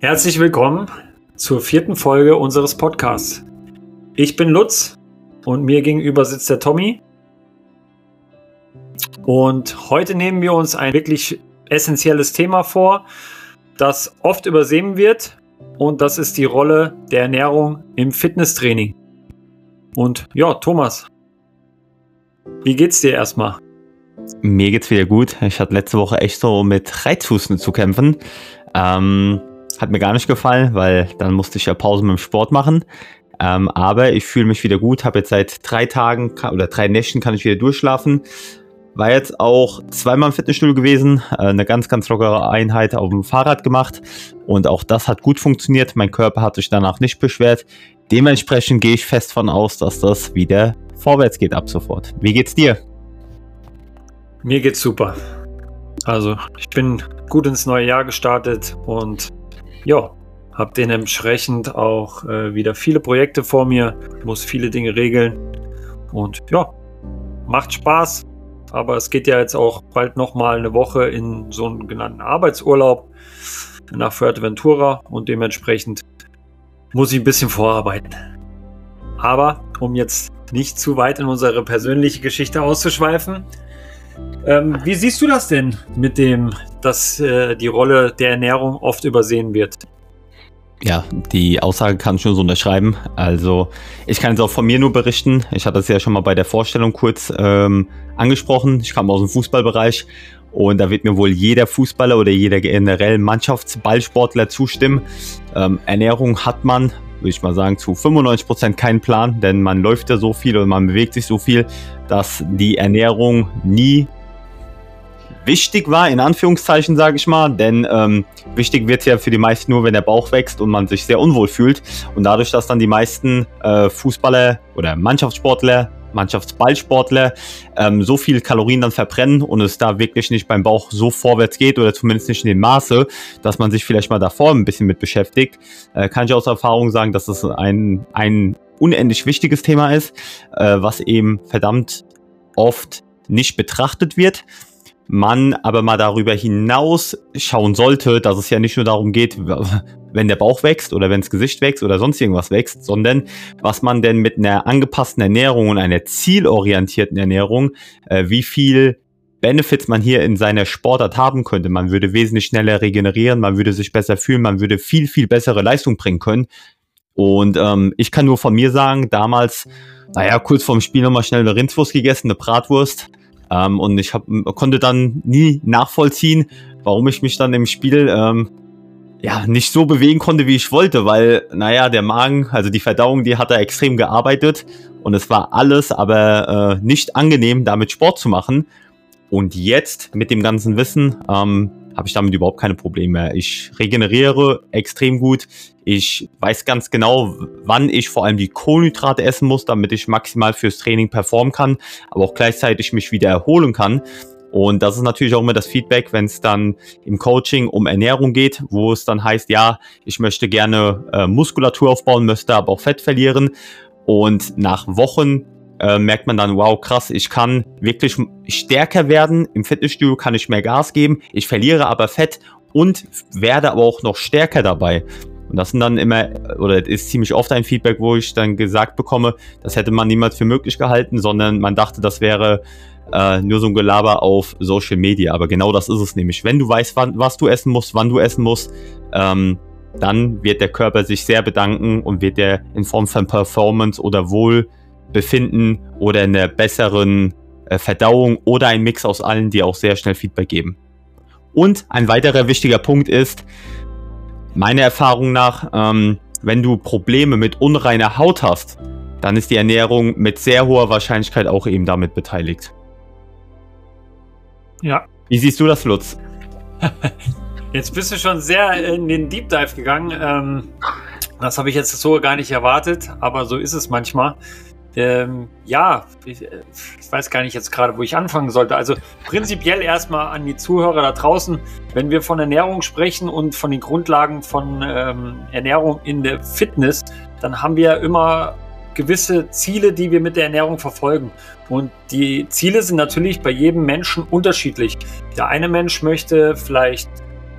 Herzlich willkommen zur vierten Folge unseres Podcasts. Ich bin Lutz und mir gegenüber sitzt der Tommy. Und heute nehmen wir uns ein wirklich essentielles Thema vor, das oft übersehen wird. Und das ist die Rolle der Ernährung im Fitnesstraining. Und ja, Thomas, wie geht's dir erstmal? Mir geht's wieder gut. Ich hatte letzte Woche echt so mit Reizhusten zu kämpfen. Ähm, hat mir gar nicht gefallen, weil dann musste ich ja Pause mit dem Sport machen. Ähm, aber ich fühle mich wieder gut, habe jetzt seit drei Tagen oder drei Nächten kann ich wieder durchschlafen. War jetzt auch zweimal im Fitnessstudio gewesen, äh, eine ganz, ganz lockere Einheit auf dem Fahrrad gemacht und auch das hat gut funktioniert. Mein Körper hat sich danach nicht beschwert. Dementsprechend gehe ich fest von aus, dass das wieder vorwärts geht ab sofort. Wie geht's dir? Mir geht's super. Also, ich bin gut ins neue Jahr gestartet und ja, habe dementsprechend auch äh, wieder viele Projekte vor mir, muss viele Dinge regeln und ja, macht Spaß. Aber es geht ja jetzt auch bald nochmal eine Woche in so einen genannten Arbeitsurlaub nach Fuerteventura und dementsprechend muss ich ein bisschen vorarbeiten. Aber um jetzt nicht zu weit in unsere persönliche Geschichte auszuschweifen, ähm, wie siehst du das denn mit dem, dass äh, die Rolle der Ernährung oft übersehen wird? Ja, die Aussage kann ich nur so unterschreiben. Also ich kann jetzt auch von mir nur berichten. Ich hatte es ja schon mal bei der Vorstellung kurz ähm, angesprochen. Ich kam aus dem Fußballbereich und da wird mir wohl jeder Fußballer oder jeder generell Mannschaftsballsportler zustimmen. Ähm, Ernährung hat man, würde ich mal sagen, zu 95 Prozent keinen Plan, denn man läuft ja so viel und man bewegt sich so viel, dass die Ernährung nie wichtig war, in Anführungszeichen sage ich mal, denn ähm, wichtig wird ja für die meisten nur, wenn der Bauch wächst und man sich sehr unwohl fühlt. Und dadurch, dass dann die meisten äh, Fußballer oder Mannschaftssportler, Mannschaftsballsportler ähm, so viel Kalorien dann verbrennen und es da wirklich nicht beim Bauch so vorwärts geht oder zumindest nicht in dem Maße, dass man sich vielleicht mal davor ein bisschen mit beschäftigt, äh, kann ich aus Erfahrung sagen, dass es ein, ein unendlich wichtiges Thema ist, äh, was eben verdammt oft nicht betrachtet wird man aber mal darüber hinaus schauen sollte, dass es ja nicht nur darum geht, wenn der Bauch wächst oder wenn das Gesicht wächst oder sonst irgendwas wächst, sondern was man denn mit einer angepassten Ernährung und einer zielorientierten Ernährung, äh, wie viel Benefits man hier in seiner Sportart haben könnte. Man würde wesentlich schneller regenerieren, man würde sich besser fühlen, man würde viel, viel bessere Leistung bringen können. Und ähm, ich kann nur von mir sagen, damals, naja, kurz vorm Spiel nochmal schnell eine Rindswurst gegessen, eine Bratwurst ähm, und ich hab, konnte dann nie nachvollziehen, warum ich mich dann im Spiel ähm, ja nicht so bewegen konnte, wie ich wollte, weil, naja, der Magen, also die Verdauung, die hat da extrem gearbeitet und es war alles aber äh, nicht angenehm, damit Sport zu machen. Und jetzt mit dem ganzen Wissen ähm, habe ich damit überhaupt keine Probleme mehr. Ich regeneriere extrem gut. Ich weiß ganz genau, wann ich vor allem die Kohlenhydrate essen muss, damit ich maximal fürs Training performen kann, aber auch gleichzeitig mich wieder erholen kann. Und das ist natürlich auch immer das Feedback, wenn es dann im Coaching um Ernährung geht, wo es dann heißt, ja, ich möchte gerne äh, Muskulatur aufbauen, möchte aber auch Fett verlieren. Und nach Wochen äh, merkt man dann, wow, krass, ich kann wirklich stärker werden. Im Fitnessstudio kann ich mehr Gas geben. Ich verliere aber Fett und werde aber auch noch stärker dabei. Und das sind dann immer, oder ist ziemlich oft ein Feedback, wo ich dann gesagt bekomme, das hätte man niemals für möglich gehalten, sondern man dachte, das wäre äh, nur so ein Gelaber auf Social Media. Aber genau das ist es nämlich. Wenn du weißt, wann, was du essen musst, wann du essen musst, ähm, dann wird der Körper sich sehr bedanken und wird der in Form von Performance oder Wohl befinden oder in der besseren äh, Verdauung oder ein Mix aus allen, die auch sehr schnell Feedback geben. Und ein weiterer wichtiger Punkt ist, meiner Erfahrung nach, ähm, wenn du Probleme mit unreiner Haut hast, dann ist die Ernährung mit sehr hoher Wahrscheinlichkeit auch eben damit beteiligt. Ja. Wie siehst du das, Lutz? Jetzt bist du schon sehr in den Deep Dive gegangen. Ähm, das habe ich jetzt so gar nicht erwartet, aber so ist es manchmal. Ähm, ja, ich, äh, ich, weiß gar nicht jetzt gerade, wo ich anfangen sollte. Also prinzipiell erstmal an die Zuhörer da draußen, wenn wir von Ernährung sprechen und von den Grundlagen von ähm, Ernährung in der Fitness, dann haben wir immer gewisse Ziele, die wir mit der Ernährung verfolgen. Und die Ziele sind natürlich bei jedem Menschen unterschiedlich. Der eine Mensch möchte vielleicht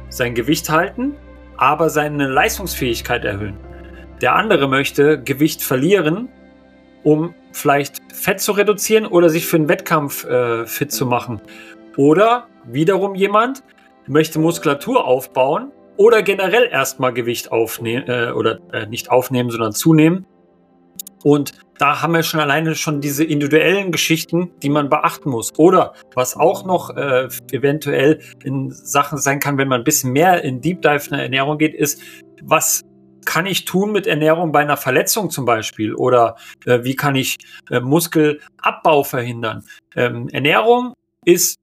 sein Gewicht halten, aber seine Leistungsfähigkeit erhöhen. Der andere möchte Gewicht verlieren, um vielleicht Fett zu reduzieren oder sich für einen Wettkampf äh, fit zu machen. Oder wiederum jemand möchte Muskulatur aufbauen oder generell erstmal Gewicht aufnehmen äh, oder äh, nicht aufnehmen, sondern zunehmen. Und da haben wir schon alleine schon diese individuellen Geschichten, die man beachten muss. Oder was auch noch äh, eventuell in Sachen sein kann, wenn man ein bisschen mehr in Deep Dive in der Ernährung geht, ist, was kann ich tun mit Ernährung bei einer Verletzung zum Beispiel? Oder äh, wie kann ich äh, Muskelabbau verhindern? Ähm, Ernährung ist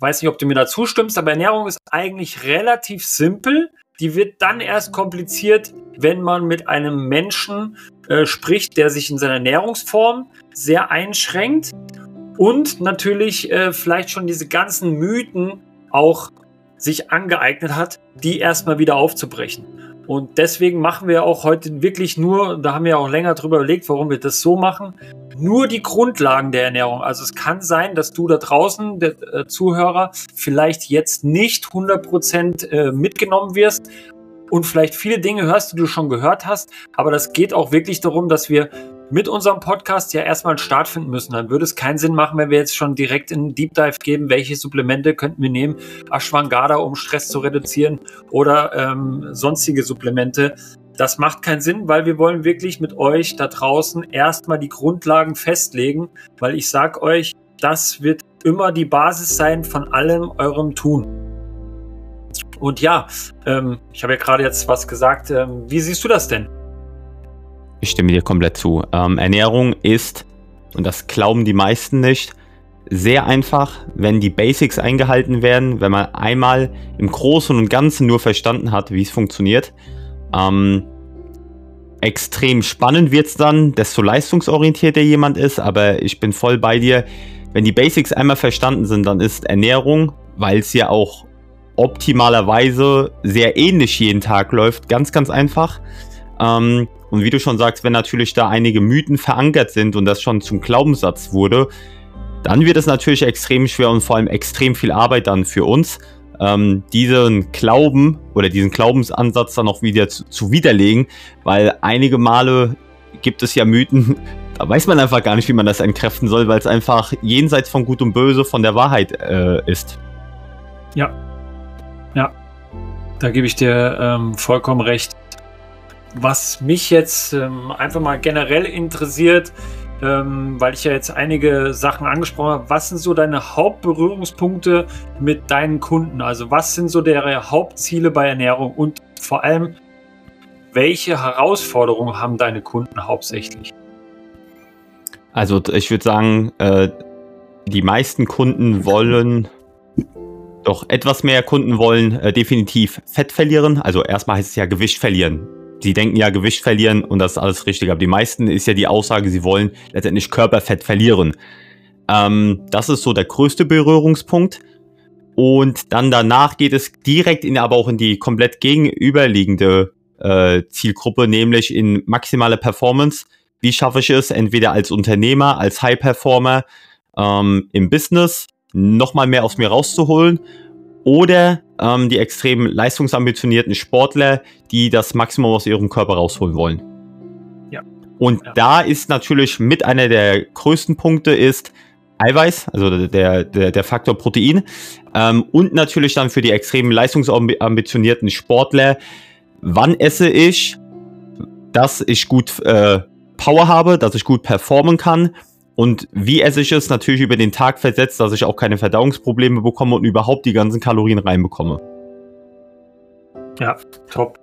weiß nicht, ob du mir da zustimmst, aber Ernährung ist eigentlich relativ simpel. Die wird dann erst kompliziert, wenn man mit einem Menschen äh, spricht, der sich in seiner Ernährungsform sehr einschränkt und natürlich äh, vielleicht schon diese ganzen Mythen auch sich angeeignet hat, die erstmal wieder aufzubrechen. Und deswegen machen wir auch heute wirklich nur, da haben wir auch länger drüber überlegt, warum wir das so machen, nur die Grundlagen der Ernährung. Also es kann sein, dass du da draußen, der äh, Zuhörer, vielleicht jetzt nicht 100% äh, mitgenommen wirst und vielleicht viele Dinge hörst, die du schon gehört hast, aber das geht auch wirklich darum, dass wir mit unserem Podcast ja erstmal einen Start finden müssen. Dann würde es keinen Sinn machen, wenn wir jetzt schon direkt in einen Deep Dive geben, welche Supplemente könnten wir nehmen, Ashwagandha, um Stress zu reduzieren oder ähm, sonstige Supplemente. Das macht keinen Sinn, weil wir wollen wirklich mit euch da draußen erstmal die Grundlagen festlegen, weil ich sag euch, das wird immer die Basis sein von allem eurem Tun. Und ja, ähm, ich habe ja gerade jetzt was gesagt. Ähm, wie siehst du das denn? Ich stimme dir komplett zu. Ähm, Ernährung ist, und das glauben die meisten nicht, sehr einfach, wenn die Basics eingehalten werden, wenn man einmal im Großen und Ganzen nur verstanden hat, wie es funktioniert. Ähm, extrem spannend wird es dann, desto leistungsorientierter jemand ist, aber ich bin voll bei dir. Wenn die Basics einmal verstanden sind, dann ist Ernährung, weil es ja auch optimalerweise sehr ähnlich jeden Tag läuft, ganz, ganz einfach. Ähm, und wie du schon sagst, wenn natürlich da einige Mythen verankert sind und das schon zum Glaubenssatz wurde, dann wird es natürlich extrem schwer und vor allem extrem viel Arbeit dann für uns, ähm, diesen Glauben oder diesen Glaubensansatz dann auch wieder zu, zu widerlegen, weil einige Male gibt es ja Mythen, da weiß man einfach gar nicht, wie man das entkräften soll, weil es einfach jenseits von Gut und Böse von der Wahrheit äh, ist. Ja, ja, da gebe ich dir ähm, vollkommen recht. Was mich jetzt ähm, einfach mal generell interessiert, ähm, weil ich ja jetzt einige Sachen angesprochen habe, was sind so deine Hauptberührungspunkte mit deinen Kunden? Also was sind so deren Hauptziele bei Ernährung und vor allem, welche Herausforderungen haben deine Kunden hauptsächlich? Also ich würde sagen, äh, die meisten Kunden wollen doch etwas mehr Kunden wollen äh, definitiv Fett verlieren. Also erstmal heißt es ja Gewicht verlieren sie denken ja Gewicht verlieren und das ist alles richtig. Aber die meisten ist ja die Aussage, sie wollen letztendlich Körperfett verlieren. Ähm, das ist so der größte Berührungspunkt. Und dann danach geht es direkt in, aber auch in die komplett gegenüberliegende äh, Zielgruppe, nämlich in maximale Performance. Wie schaffe ich es, entweder als Unternehmer, als High Performer ähm, im Business nochmal mehr aus mir rauszuholen oder ähm, die extrem leistungsambitionierten Sportler, die das Maximum aus ihrem Körper rausholen wollen. Ja. Und ja. da ist natürlich mit einer der größten Punkte ist Eiweiß, also der, der, der Faktor Protein. Ähm, und natürlich dann für die extrem leistungsambitionierten Sportler, wann esse ich, dass ich gut äh, Power habe, dass ich gut performen kann und wie esse ich es? Natürlich über den Tag versetzt, dass ich auch keine Verdauungsprobleme bekomme und überhaupt die ganzen Kalorien reinbekomme. Ja, top.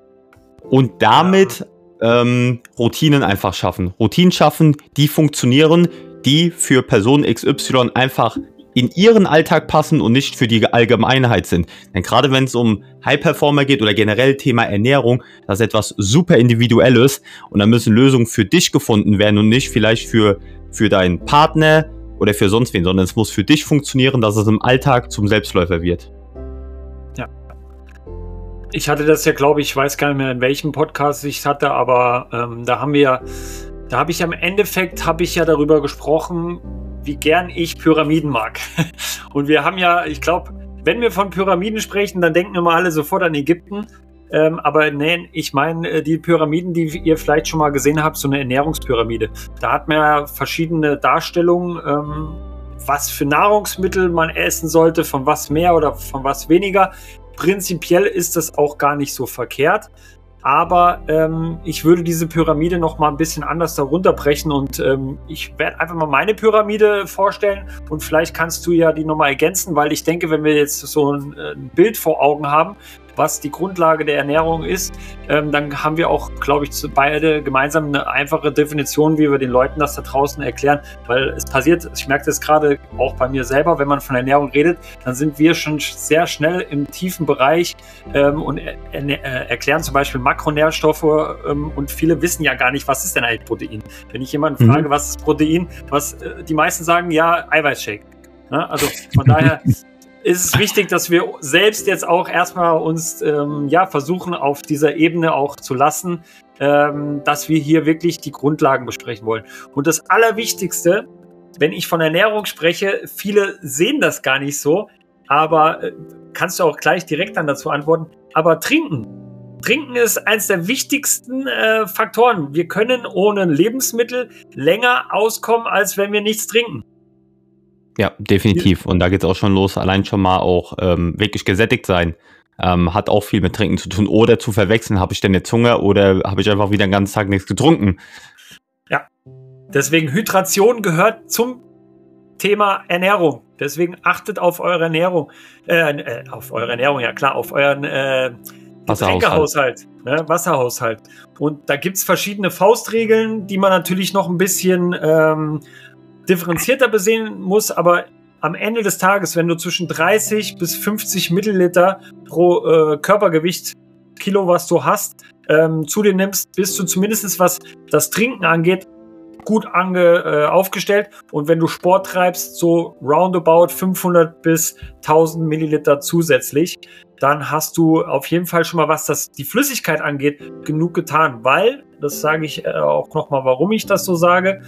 Und damit ähm, Routinen einfach schaffen. Routinen schaffen, die funktionieren, die für Person XY einfach in ihren Alltag passen und nicht für die Allgemeinheit sind. Denn gerade wenn es um High Performer geht oder generell Thema Ernährung, das ist etwas super individuelles und da müssen Lösungen für dich gefunden werden und nicht vielleicht für für deinen Partner oder für sonst wen, sondern es muss für dich funktionieren, dass es im Alltag zum Selbstläufer wird. Ja. Ich hatte das ja, glaube ich, weiß gar nicht mehr, in welchem Podcast ich es hatte, aber ähm, da haben wir, da habe ich am Endeffekt, habe ich ja darüber gesprochen, wie gern ich Pyramiden mag. Und wir haben ja, ich glaube, wenn wir von Pyramiden sprechen, dann denken immer alle sofort an Ägypten. Ähm, aber nee, ich meine äh, die Pyramiden, die ihr vielleicht schon mal gesehen habt, so eine Ernährungspyramide. Da hat man ja verschiedene Darstellungen, ähm, was für Nahrungsmittel man essen sollte, von was mehr oder von was weniger. Prinzipiell ist das auch gar nicht so verkehrt. Aber ähm, ich würde diese Pyramide noch mal ein bisschen anders darunter brechen und ähm, ich werde einfach mal meine Pyramide vorstellen und vielleicht kannst du ja die nochmal ergänzen, weil ich denke, wenn wir jetzt so ein, ein Bild vor Augen haben, was die Grundlage der Ernährung ist, ähm, dann haben wir auch, glaube ich, beide gemeinsam eine einfache Definition, wie wir den Leuten das da draußen erklären, weil es passiert, ich merke das gerade auch bei mir selber, wenn man von Ernährung redet, dann sind wir schon sehr schnell im tiefen Bereich ähm, und er, er, erklären zum Beispiel Makronährstoffe ähm, und viele wissen ja gar nicht, was ist denn eigentlich Protein. Wenn ich jemanden mhm. frage, was ist Protein, was äh, die meisten sagen, ja, Eiweißshake. Ja, also von daher ist es wichtig, dass wir selbst jetzt auch erstmal uns ähm, ja versuchen, auf dieser Ebene auch zu lassen, ähm, dass wir hier wirklich die Grundlagen besprechen wollen. Und das Allerwichtigste, wenn ich von Ernährung spreche, viele sehen das gar nicht so, aber äh, kannst du auch gleich direkt dann dazu antworten. Aber trinken. Trinken ist eines der wichtigsten äh, Faktoren. Wir können ohne Lebensmittel länger auskommen, als wenn wir nichts trinken. Ja, definitiv. Und da geht es auch schon los, allein schon mal auch ähm, wirklich gesättigt sein. Ähm, hat auch viel mit Trinken zu tun. Oder zu verwechseln, habe ich denn jetzt Hunger oder habe ich einfach wieder den ganzen Tag nichts getrunken? Ja, deswegen Hydration gehört zum Thema Ernährung. Deswegen achtet auf eure Ernährung. Äh, äh, auf eure Ernährung, ja klar, auf euren äh, Getränkehaushalt, ne? Wasserhaushalt. Und da gibt es verschiedene Faustregeln, die man natürlich noch ein bisschen ähm, differenzierter besehen muss, aber am Ende des Tages, wenn du zwischen 30 bis 50 Milliliter pro äh, Körpergewicht Kilo, was du hast, ähm, zu dir nimmst, bist du zumindest was das Trinken angeht, gut ange, äh, aufgestellt. Und wenn du Sport treibst, so roundabout 500 bis 1000 Milliliter zusätzlich, dann hast du auf jeden Fall schon mal, was das die Flüssigkeit angeht, genug getan. Weil, das sage ich äh, auch nochmal, warum ich das so sage,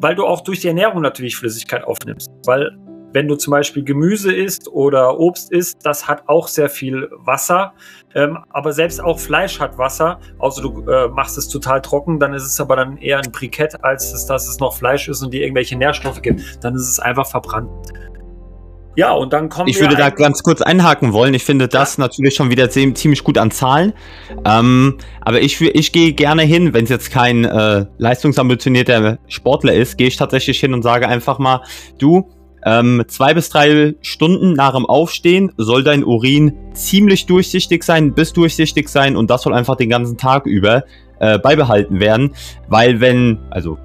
weil du auch durch die Ernährung natürlich Flüssigkeit aufnimmst. Weil wenn du zum Beispiel Gemüse isst oder Obst isst, das hat auch sehr viel Wasser. Ähm, aber selbst auch Fleisch hat Wasser, außer du äh, machst es total trocken, dann ist es aber dann eher ein Brikett, als dass es noch Fleisch ist und dir irgendwelche Nährstoffe gibt. Dann ist es einfach verbrannt. Ja, und dann kommen Ich würde da ganz kurz einhaken wollen. Ich finde das ja. natürlich schon wieder ziemlich gut an Zahlen. Ähm, aber ich, ich gehe gerne hin, wenn es jetzt kein äh, leistungsambitionierter Sportler ist, gehe ich tatsächlich hin und sage einfach mal, du, ähm, zwei bis drei Stunden nach dem Aufstehen soll dein Urin ziemlich durchsichtig sein, bis durchsichtig sein und das soll einfach den ganzen Tag über äh, beibehalten werden. Weil wenn, also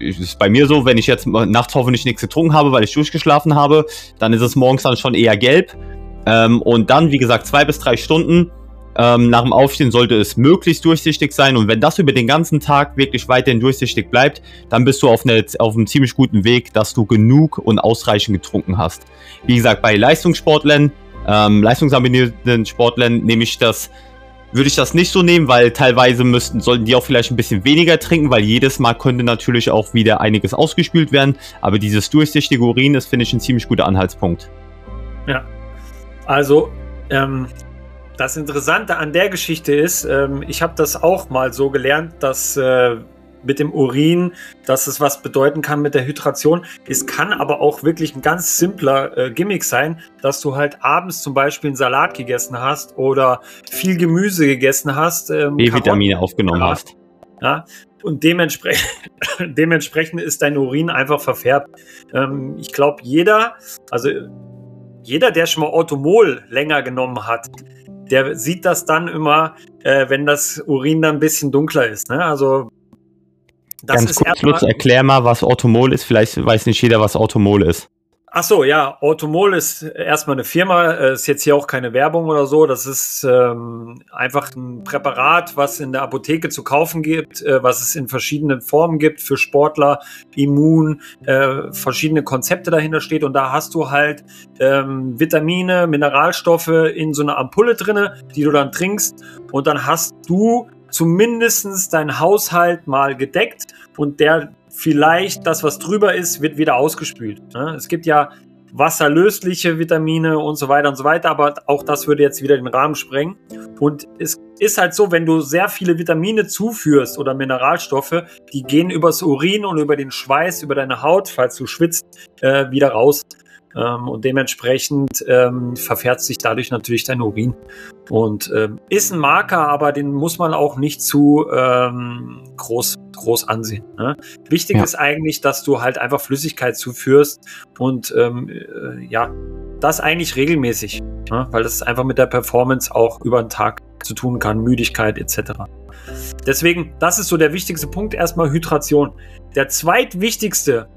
ist bei mir so, wenn ich jetzt nachts hoffentlich nichts getrunken habe, weil ich durchgeschlafen habe, dann ist es morgens dann schon eher gelb. Ähm, und dann, wie gesagt, zwei bis drei Stunden ähm, nach dem Aufstehen sollte es möglichst durchsichtig sein. Und wenn das über den ganzen Tag wirklich weiterhin durchsichtig bleibt, dann bist du auf, eine, auf einem ziemlich guten Weg, dass du genug und ausreichend getrunken hast. Wie gesagt, bei Leistungssportlern, ähm, leistungsambitionierten Sportlern nehme ich das würde ich das nicht so nehmen, weil teilweise müssten, sollten die auch vielleicht ein bisschen weniger trinken, weil jedes Mal könnte natürlich auch wieder einiges ausgespült werden. Aber dieses durchsichtige Urin ist, finde ich, ein ziemlich guter Anhaltspunkt. Ja. Also, ähm, das Interessante an der Geschichte ist, ähm, ich habe das auch mal so gelernt, dass äh, mit dem Urin, dass es was bedeuten kann mit der Hydration. Es kann aber auch wirklich ein ganz simpler äh, Gimmick sein, dass du halt abends zum Beispiel einen Salat gegessen hast oder viel Gemüse gegessen hast. Ähm, B-Vitamine aufgenommen ja, hast. Ja, und dementsprechend, dementsprechend ist dein Urin einfach verfärbt. Ähm, ich glaube, jeder, also jeder, der schon mal Automol länger genommen hat, der sieht das dann immer, äh, wenn das Urin dann ein bisschen dunkler ist. Ne? Also das Ganz kurz, Lutz, erklär mal, was Automol ist. Vielleicht weiß nicht jeder, was Automol ist. Ach so, ja, Automol ist erstmal eine Firma, äh, ist jetzt hier auch keine Werbung oder so. Das ist ähm, einfach ein Präparat, was in der Apotheke zu kaufen gibt, äh, was es in verschiedenen Formen gibt für Sportler, Immun, äh, verschiedene Konzepte dahinter steht. Und da hast du halt ähm, Vitamine, Mineralstoffe in so einer Ampulle drinne, die du dann trinkst. Und dann hast du zumindest dein Haushalt mal gedeckt und der vielleicht das, was drüber ist, wird wieder ausgespült. Ne? Es gibt ja wasserlösliche Vitamine und so weiter und so weiter, aber auch das würde jetzt wieder den Rahmen sprengen. Und es ist halt so, wenn du sehr viele Vitamine zuführst oder Mineralstoffe, die gehen übers Urin und über den Schweiß, über deine Haut, falls du schwitzt, äh, wieder raus. Ähm, und dementsprechend ähm, verfährt sich dadurch natürlich dein Urin. Und ähm, ist ein Marker, aber den muss man auch nicht zu ähm, groß, groß ansehen. Ne? Wichtig ja. ist eigentlich, dass du halt einfach Flüssigkeit zuführst und ähm, äh, ja, das eigentlich regelmäßig, ne? weil das einfach mit der Performance auch über den Tag zu tun kann, Müdigkeit etc. Deswegen, das ist so der wichtigste Punkt, erstmal Hydration. Der zweitwichtigste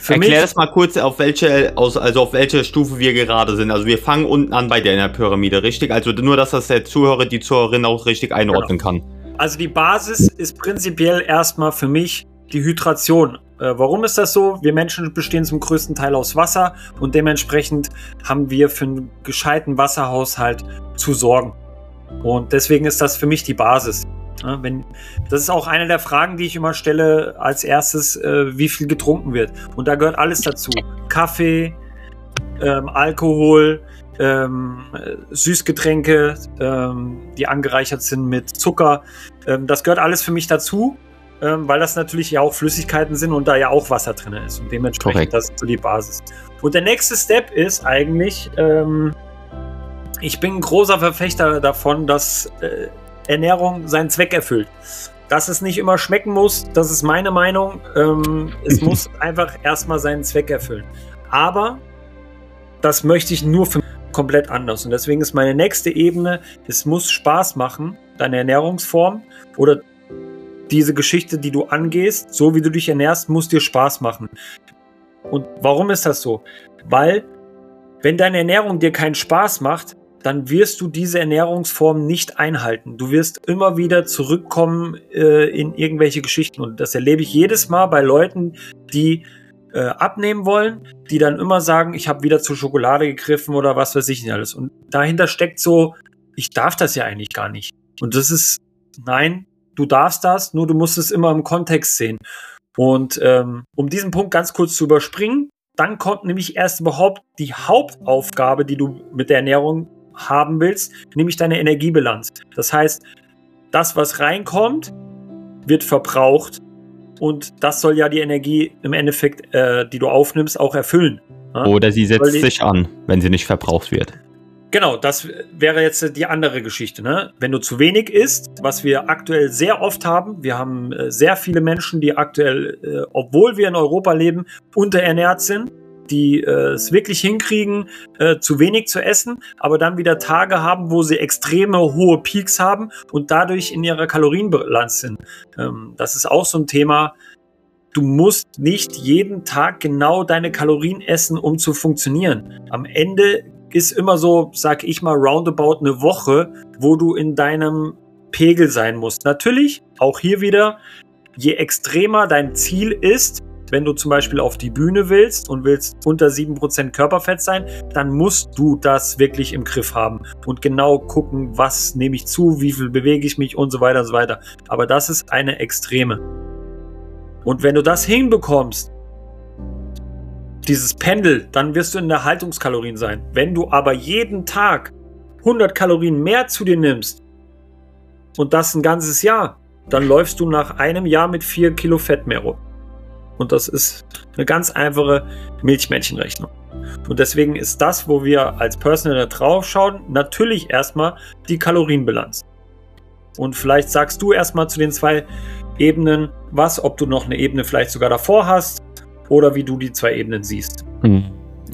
für Erklär das mal kurz, auf welche, also auf welche Stufe wir gerade sind. Also wir fangen unten an bei der Pyramide, richtig? Also nur, dass das der Zuhörer, die Zuhörerin auch richtig einordnen genau. kann. Also die Basis ist prinzipiell erstmal für mich die Hydration. Äh, warum ist das so? Wir Menschen bestehen zum größten Teil aus Wasser und dementsprechend haben wir für einen gescheiten Wasserhaushalt zu sorgen. Und deswegen ist das für mich die Basis. Ja, wenn, das ist auch eine der Fragen, die ich immer stelle als erstes, äh, wie viel getrunken wird. Und da gehört alles dazu. Kaffee, ähm, Alkohol, ähm, Süßgetränke, ähm, die angereichert sind mit Zucker. Ähm, das gehört alles für mich dazu, ähm, weil das natürlich ja auch Flüssigkeiten sind und da ja auch Wasser drin ist. Und dementsprechend Korrekt. das ist so die Basis. Und der nächste Step ist eigentlich, ähm, ich bin ein großer Verfechter davon, dass äh, Ernährung seinen Zweck erfüllt. Dass es nicht immer schmecken muss, das ist meine Meinung. Ähm, es muss einfach erstmal seinen Zweck erfüllen. Aber das möchte ich nur für komplett anders. Und deswegen ist meine nächste Ebene, es muss Spaß machen, deine Ernährungsform oder diese Geschichte, die du angehst, so wie du dich ernährst, muss dir Spaß machen. Und warum ist das so? Weil, wenn deine Ernährung dir keinen Spaß macht, dann wirst du diese Ernährungsform nicht einhalten. Du wirst immer wieder zurückkommen äh, in irgendwelche Geschichten. Und das erlebe ich jedes Mal bei Leuten, die äh, abnehmen wollen, die dann immer sagen, ich habe wieder zur Schokolade gegriffen oder was weiß ich nicht alles. Und dahinter steckt so, ich darf das ja eigentlich gar nicht. Und das ist, nein, du darfst das, nur du musst es immer im Kontext sehen. Und ähm, um diesen Punkt ganz kurz zu überspringen, dann kommt nämlich erst überhaupt die Hauptaufgabe, die du mit der Ernährung haben willst, nämlich deine Energiebilanz. Das heißt, das, was reinkommt, wird verbraucht und das soll ja die Energie im Endeffekt, äh, die du aufnimmst, auch erfüllen. Ja? Oder sie setzt sich an, wenn sie nicht verbraucht wird. Genau, das wäre jetzt die andere Geschichte. Ne? Wenn du zu wenig isst, was wir aktuell sehr oft haben, wir haben äh, sehr viele Menschen, die aktuell, äh, obwohl wir in Europa leben, unterernährt sind die äh, es wirklich hinkriegen, äh, zu wenig zu essen, aber dann wieder Tage haben, wo sie extreme hohe Peaks haben und dadurch in ihrer Kalorienbilanz sind. Ähm, das ist auch so ein Thema. Du musst nicht jeden Tag genau deine Kalorien essen, um zu funktionieren. Am Ende ist immer so, sag ich mal, roundabout eine Woche, wo du in deinem Pegel sein musst. Natürlich, auch hier wieder, je extremer dein Ziel ist, wenn du zum Beispiel auf die Bühne willst und willst unter 7% Körperfett sein, dann musst du das wirklich im Griff haben und genau gucken, was nehme ich zu, wie viel bewege ich mich und so weiter und so weiter. Aber das ist eine Extreme. Und wenn du das hinbekommst, dieses Pendel, dann wirst du in der Haltungskalorien sein. Wenn du aber jeden Tag 100 Kalorien mehr zu dir nimmst und das ein ganzes Jahr, dann läufst du nach einem Jahr mit 4 Kilo Fett mehr rum. Und das ist eine ganz einfache Milchmännchenrechnung. Und deswegen ist das, wo wir als Personal drauf schauen, natürlich erstmal die Kalorienbilanz. Und vielleicht sagst du erstmal zu den zwei Ebenen was, ob du noch eine Ebene vielleicht sogar davor hast oder wie du die zwei Ebenen siehst. Hm.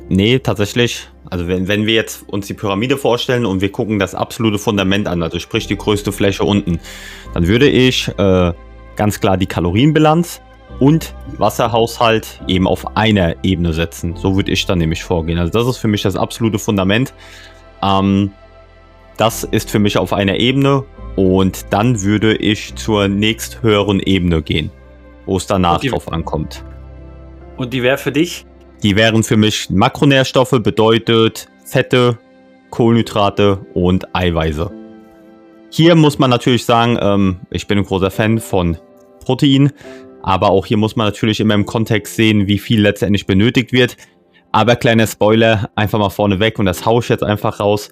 Nee, tatsächlich. Also wenn, wenn wir jetzt uns die Pyramide vorstellen und wir gucken das absolute Fundament an, also sprich die größte Fläche unten, dann würde ich äh, ganz klar die Kalorienbilanz und Wasserhaushalt eben auf einer Ebene setzen. So würde ich dann nämlich vorgehen. Also das ist für mich das absolute Fundament. Ähm, das ist für mich auf einer Ebene und dann würde ich zur nächsthöheren Ebene gehen, wo es danach die, drauf ankommt. Und die wäre für dich? Die wären für mich Makronährstoffe, bedeutet Fette, Kohlenhydrate und Eiweiße. Hier muss man natürlich sagen, ähm, ich bin ein großer Fan von Protein. Aber auch hier muss man natürlich immer im Kontext sehen, wie viel letztendlich benötigt wird. Aber kleiner Spoiler, einfach mal vorne weg und das haue ich jetzt einfach raus.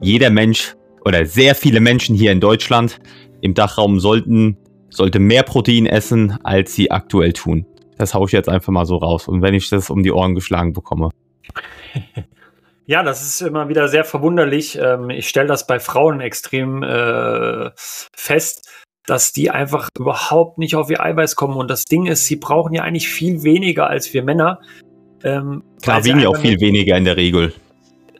Jeder Mensch oder sehr viele Menschen hier in Deutschland im Dachraum sollten sollte mehr Protein essen, als sie aktuell tun. Das haue ich jetzt einfach mal so raus. Und wenn ich das um die Ohren geschlagen bekomme. Ja, das ist immer wieder sehr verwunderlich. Ähm, ich stelle das bei Frauen extrem äh, fest, dass die einfach überhaupt nicht auf ihr Eiweiß kommen. Und das Ding ist, sie brauchen ja eigentlich viel weniger als wir Männer. Ähm, Klar, wiegen ja auch viel weniger in der Regel.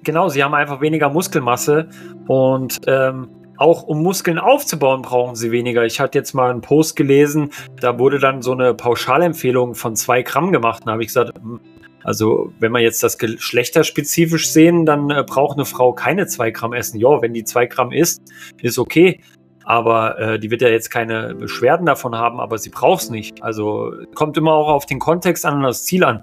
Genau, sie haben einfach weniger Muskelmasse und ähm, auch um Muskeln aufzubauen, brauchen sie weniger. Ich hatte jetzt mal einen Post gelesen, da wurde dann so eine Pauschalempfehlung von zwei Gramm gemacht. Da habe ich gesagt, hm, also wenn wir jetzt das geschlechterspezifisch sehen, dann äh, braucht eine Frau keine zwei Gramm essen. Ja, wenn die zwei Gramm isst, ist okay. Aber äh, die wird ja jetzt keine Beschwerden davon haben, aber sie braucht es nicht. Also kommt immer auch auf den Kontext an und das Ziel an.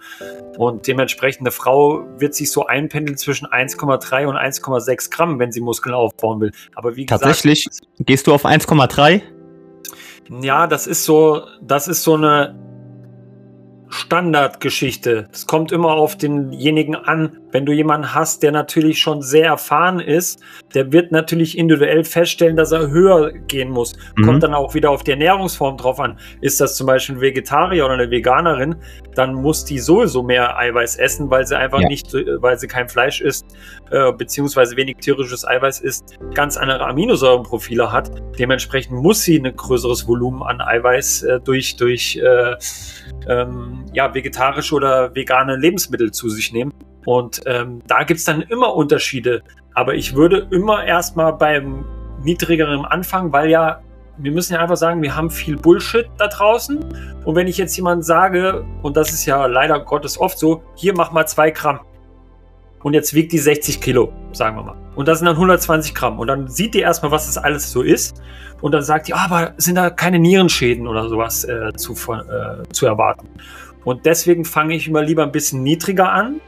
Und dementsprechend eine Frau wird sich so einpendeln zwischen 1,3 und 1,6 Gramm, wenn sie Muskeln aufbauen will. Aber wie gesagt. Tatsächlich gehst du auf 1,3? Ja, das ist so, das ist so eine Standardgeschichte. Es kommt immer auf denjenigen an. Wenn du jemanden hast, der natürlich schon sehr erfahren ist, der wird natürlich individuell feststellen, dass er höher gehen muss. Mhm. Kommt dann auch wieder auf die Ernährungsform drauf an. Ist das zum Beispiel ein Vegetarier oder eine Veganerin, dann muss die sowieso mehr Eiweiß essen, weil sie einfach ja. nicht, weil sie kein Fleisch isst, äh, beziehungsweise wenig tierisches Eiweiß isst, ganz andere Aminosäurenprofile hat. Dementsprechend muss sie ein größeres Volumen an Eiweiß äh, durch, durch äh, ähm, ja, vegetarische oder vegane Lebensmittel zu sich nehmen. Und ähm, da gibt's dann immer Unterschiede. Aber ich würde immer erstmal beim niedrigeren anfangen, weil ja, wir müssen ja einfach sagen, wir haben viel Bullshit da draußen. Und wenn ich jetzt jemand sage, und das ist ja leider Gottes oft so, hier mach mal zwei Gramm. Und jetzt wiegt die 60 Kilo, sagen wir mal. Und das sind dann 120 Gramm. Und dann sieht die erstmal, was das alles so ist. Und dann sagt die, oh, aber sind da keine Nierenschäden oder sowas äh, zu, äh, zu erwarten. Und deswegen fange ich immer lieber ein bisschen niedriger an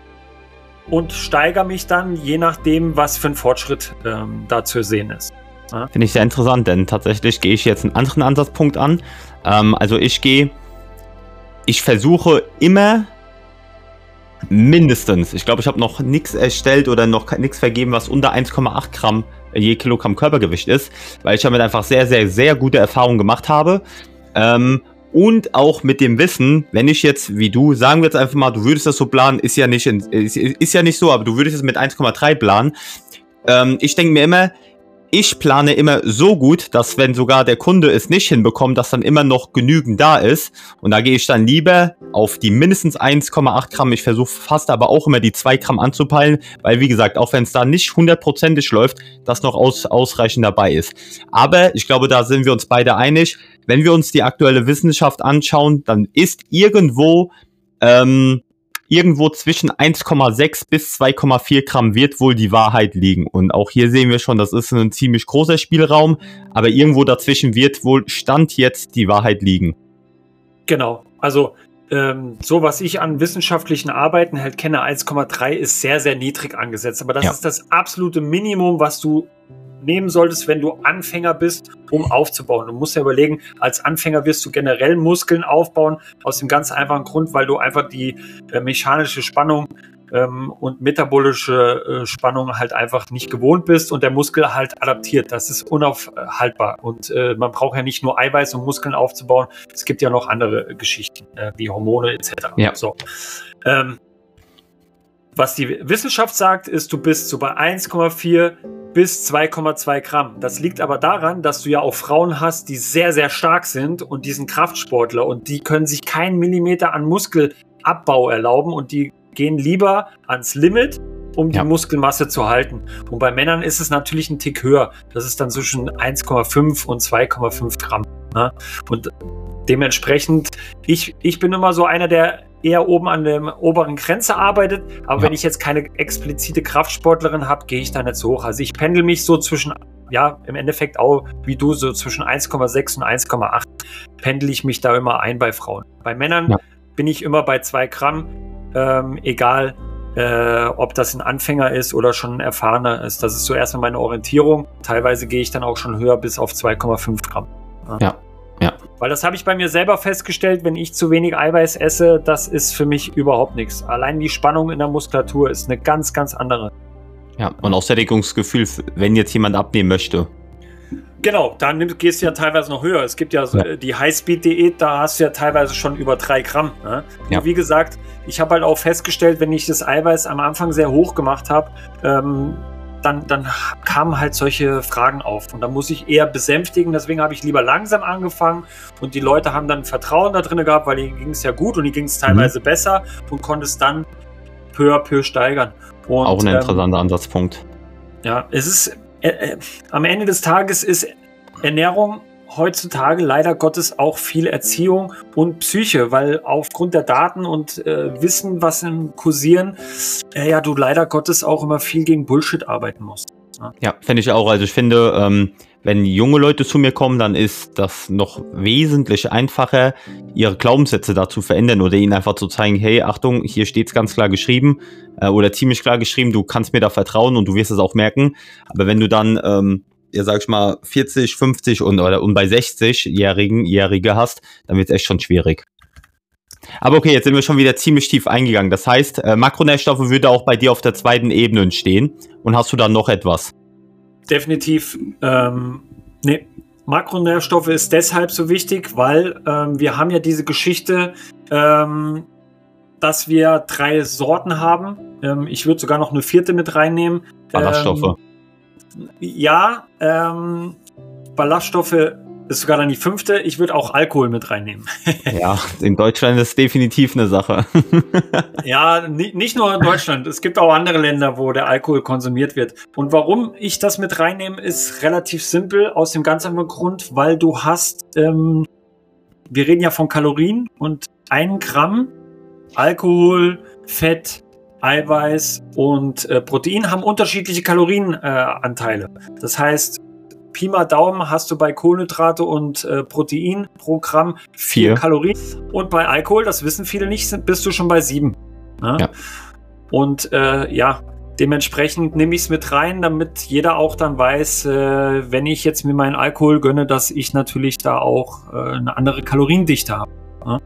und steigere mich dann, je nachdem, was für ein Fortschritt ähm, da zu sehen ist. Ja? Finde ich sehr interessant, denn tatsächlich gehe ich jetzt einen anderen Ansatzpunkt an. Ähm, also ich gehe, ich versuche immer mindestens, ich glaube, ich habe noch nichts erstellt oder noch nichts vergeben, was unter 1,8 Gramm je Kilogramm Körpergewicht ist, weil ich damit einfach sehr, sehr, sehr gute Erfahrungen gemacht habe. Ähm, und auch mit dem Wissen, wenn ich jetzt, wie du, sagen wir jetzt einfach mal, du würdest das so planen, ist ja nicht, in, ist, ist, ja nicht so, aber du würdest es mit 1,3 planen. Ähm, ich denke mir immer, ich plane immer so gut, dass wenn sogar der Kunde es nicht hinbekommt, dass dann immer noch genügend da ist. Und da gehe ich dann lieber auf die mindestens 1,8 Gramm. Ich versuche fast aber auch immer die 2 Gramm anzupeilen, weil wie gesagt, auch wenn es da nicht hundertprozentig läuft, dass noch aus, ausreichend dabei ist. Aber ich glaube, da sind wir uns beide einig. Wenn wir uns die aktuelle Wissenschaft anschauen, dann ist irgendwo ähm, irgendwo zwischen 1,6 bis 2,4 Gramm wird wohl die Wahrheit liegen. Und auch hier sehen wir schon, das ist ein ziemlich großer Spielraum, aber irgendwo dazwischen wird wohl Stand jetzt die Wahrheit liegen. Genau. Also ähm, so was ich an wissenschaftlichen Arbeiten halt kenne, 1,3 ist sehr, sehr niedrig angesetzt. Aber das ja. ist das absolute Minimum, was du nehmen solltest, wenn du Anfänger bist, um aufzubauen. Du musst ja überlegen, als Anfänger wirst du generell Muskeln aufbauen, aus dem ganz einfachen Grund, weil du einfach die äh, mechanische Spannung ähm, und metabolische äh, Spannung halt einfach nicht gewohnt bist und der Muskel halt adaptiert. Das ist unaufhaltbar. Und äh, man braucht ja nicht nur Eiweiß, um Muskeln aufzubauen. Es gibt ja noch andere Geschichten, äh, wie Hormone etc. Ja. So. Ähm, was die Wissenschaft sagt, ist, du bist so bei 1,4 bis 2,2 Gramm. Das liegt aber daran, dass du ja auch Frauen hast, die sehr, sehr stark sind und diesen Kraftsportler und die können sich keinen Millimeter an Muskelabbau erlauben und die gehen lieber ans Limit, um die ja. Muskelmasse zu halten. Und bei Männern ist es natürlich ein Tick höher. Das ist dann zwischen 1,5 und 2,5 Gramm. Ne? Und dementsprechend, ich, ich bin immer so einer, der eher oben an der oberen Grenze arbeitet. Aber ja. wenn ich jetzt keine explizite Kraftsportlerin habe, gehe ich da nicht so hoch. Also ich pendel mich so zwischen, ja, im Endeffekt auch wie du, so zwischen 1,6 und 1,8 pendel ich mich da immer ein bei Frauen. Bei Männern ja. bin ich immer bei 2 Gramm, ähm, egal äh, ob das ein Anfänger ist oder schon ein erfahrener ist. Das ist so erstmal meine Orientierung. Teilweise gehe ich dann auch schon höher bis auf 2,5 Gramm. Ja. ja. Weil das habe ich bei mir selber festgestellt, wenn ich zu wenig Eiweiß esse, das ist für mich überhaupt nichts. Allein die Spannung in der Muskulatur ist eine ganz, ganz andere. Ja, und auch Sättigungsgefühl, wenn jetzt jemand abnehmen möchte. Genau, dann gehst du ja teilweise noch höher. Es gibt ja, so, ja. die Highspeed-Diät, da hast du ja teilweise schon über drei Gramm. Ne? Ja. wie gesagt, ich habe halt auch festgestellt, wenn ich das Eiweiß am Anfang sehr hoch gemacht habe, ähm, dann, dann kamen halt solche Fragen auf. Und da muss ich eher besänftigen. Deswegen habe ich lieber langsam angefangen und die Leute haben dann Vertrauen da drin gehabt, weil ihnen ging es ja gut und ihnen ging es mhm. teilweise mhm. besser und konnte es dann peu à peu steigern. Und, Auch ein ähm, interessanter ähm, Ansatzpunkt. Ja, es ist äh, äh, am Ende des Tages ist Ernährung heutzutage leider Gottes auch viel Erziehung und Psyche, weil aufgrund der Daten und äh, Wissen, was im Kursieren, äh, ja, du leider Gottes auch immer viel gegen Bullshit arbeiten musst. Ja, ja finde ich auch. Also ich finde, ähm, wenn junge Leute zu mir kommen, dann ist das noch wesentlich einfacher, ihre Glaubenssätze dazu verändern oder ihnen einfach zu zeigen, hey, Achtung, hier steht es ganz klar geschrieben äh, oder ziemlich klar geschrieben, du kannst mir da vertrauen und du wirst es auch merken. Aber wenn du dann ähm, ja, sag ich mal, 40, 50 und, oder, und bei 60-Jährigen, Jährige hast, dann wird es echt schon schwierig. Aber okay, jetzt sind wir schon wieder ziemlich tief eingegangen. Das heißt, äh, Makronährstoffe würde auch bei dir auf der zweiten Ebene stehen. Und hast du da noch etwas? Definitiv. Ähm, nee. Makronährstoffe ist deshalb so wichtig, weil ähm, wir haben ja diese Geschichte, ähm, dass wir drei Sorten haben. Ähm, ich würde sogar noch eine vierte mit reinnehmen. Ballaststoffe. Ähm, ja, ähm, Ballaststoffe ist sogar dann die fünfte. Ich würde auch Alkohol mit reinnehmen. ja, in Deutschland ist definitiv eine Sache. ja, nicht nur in Deutschland. Es gibt auch andere Länder, wo der Alkohol konsumiert wird. Und warum ich das mit reinnehme, ist relativ simpel. Aus dem ganz anderen Grund, weil du hast, ähm, wir reden ja von Kalorien und ein Gramm Alkohol, Fett, Eiweiß und äh, Protein haben unterschiedliche Kalorienanteile. Äh, das heißt, Pi mal Daumen hast du bei Kohlenhydrate und äh, Protein pro Gramm vier, vier Kalorien. Und bei Alkohol, das wissen viele nicht, bist du schon bei sieben. Ne? Ja. Und äh, ja, dementsprechend nehme ich es mit rein, damit jeder auch dann weiß, äh, wenn ich jetzt mir meinen Alkohol gönne, dass ich natürlich da auch äh, eine andere Kaloriendichte habe. Ne?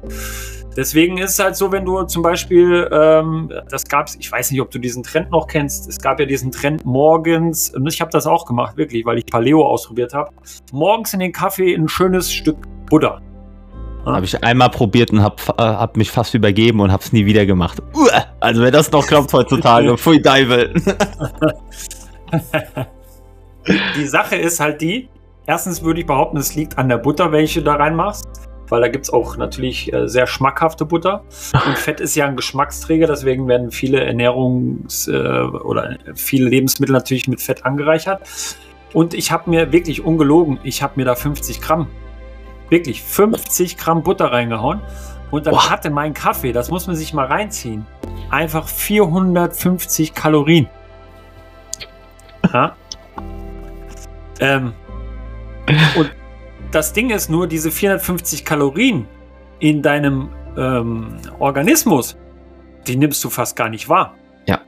Deswegen ist es halt so, wenn du zum Beispiel, ähm, das gab es, ich weiß nicht, ob du diesen Trend noch kennst, es gab ja diesen Trend morgens, und ich habe das auch gemacht, wirklich, weil ich Paleo ausprobiert habe, morgens in den Kaffee ein schönes Stück Butter. Ja? Habe ich einmal probiert und habe äh, hab mich fast übergeben und habe es nie wieder gemacht. Uah, also wer das noch klappt heutzutage, pfui Deibel. die Sache ist halt die, erstens würde ich behaupten, es liegt an der Butter, welche du da reinmachst weil da gibt es auch natürlich äh, sehr schmackhafte Butter. Und Fett ist ja ein Geschmacksträger, deswegen werden viele Ernährungs- äh, oder viele Lebensmittel natürlich mit Fett angereichert. Und ich habe mir wirklich ungelogen, ich habe mir da 50 Gramm, wirklich 50 Gramm Butter reingehauen. Und dann Boah. hatte mein Kaffee, das muss man sich mal reinziehen, einfach 450 Kalorien. Ja? Ähm, und das Ding ist nur, diese 450 Kalorien in deinem ähm, Organismus, die nimmst du fast gar nicht wahr. Ja,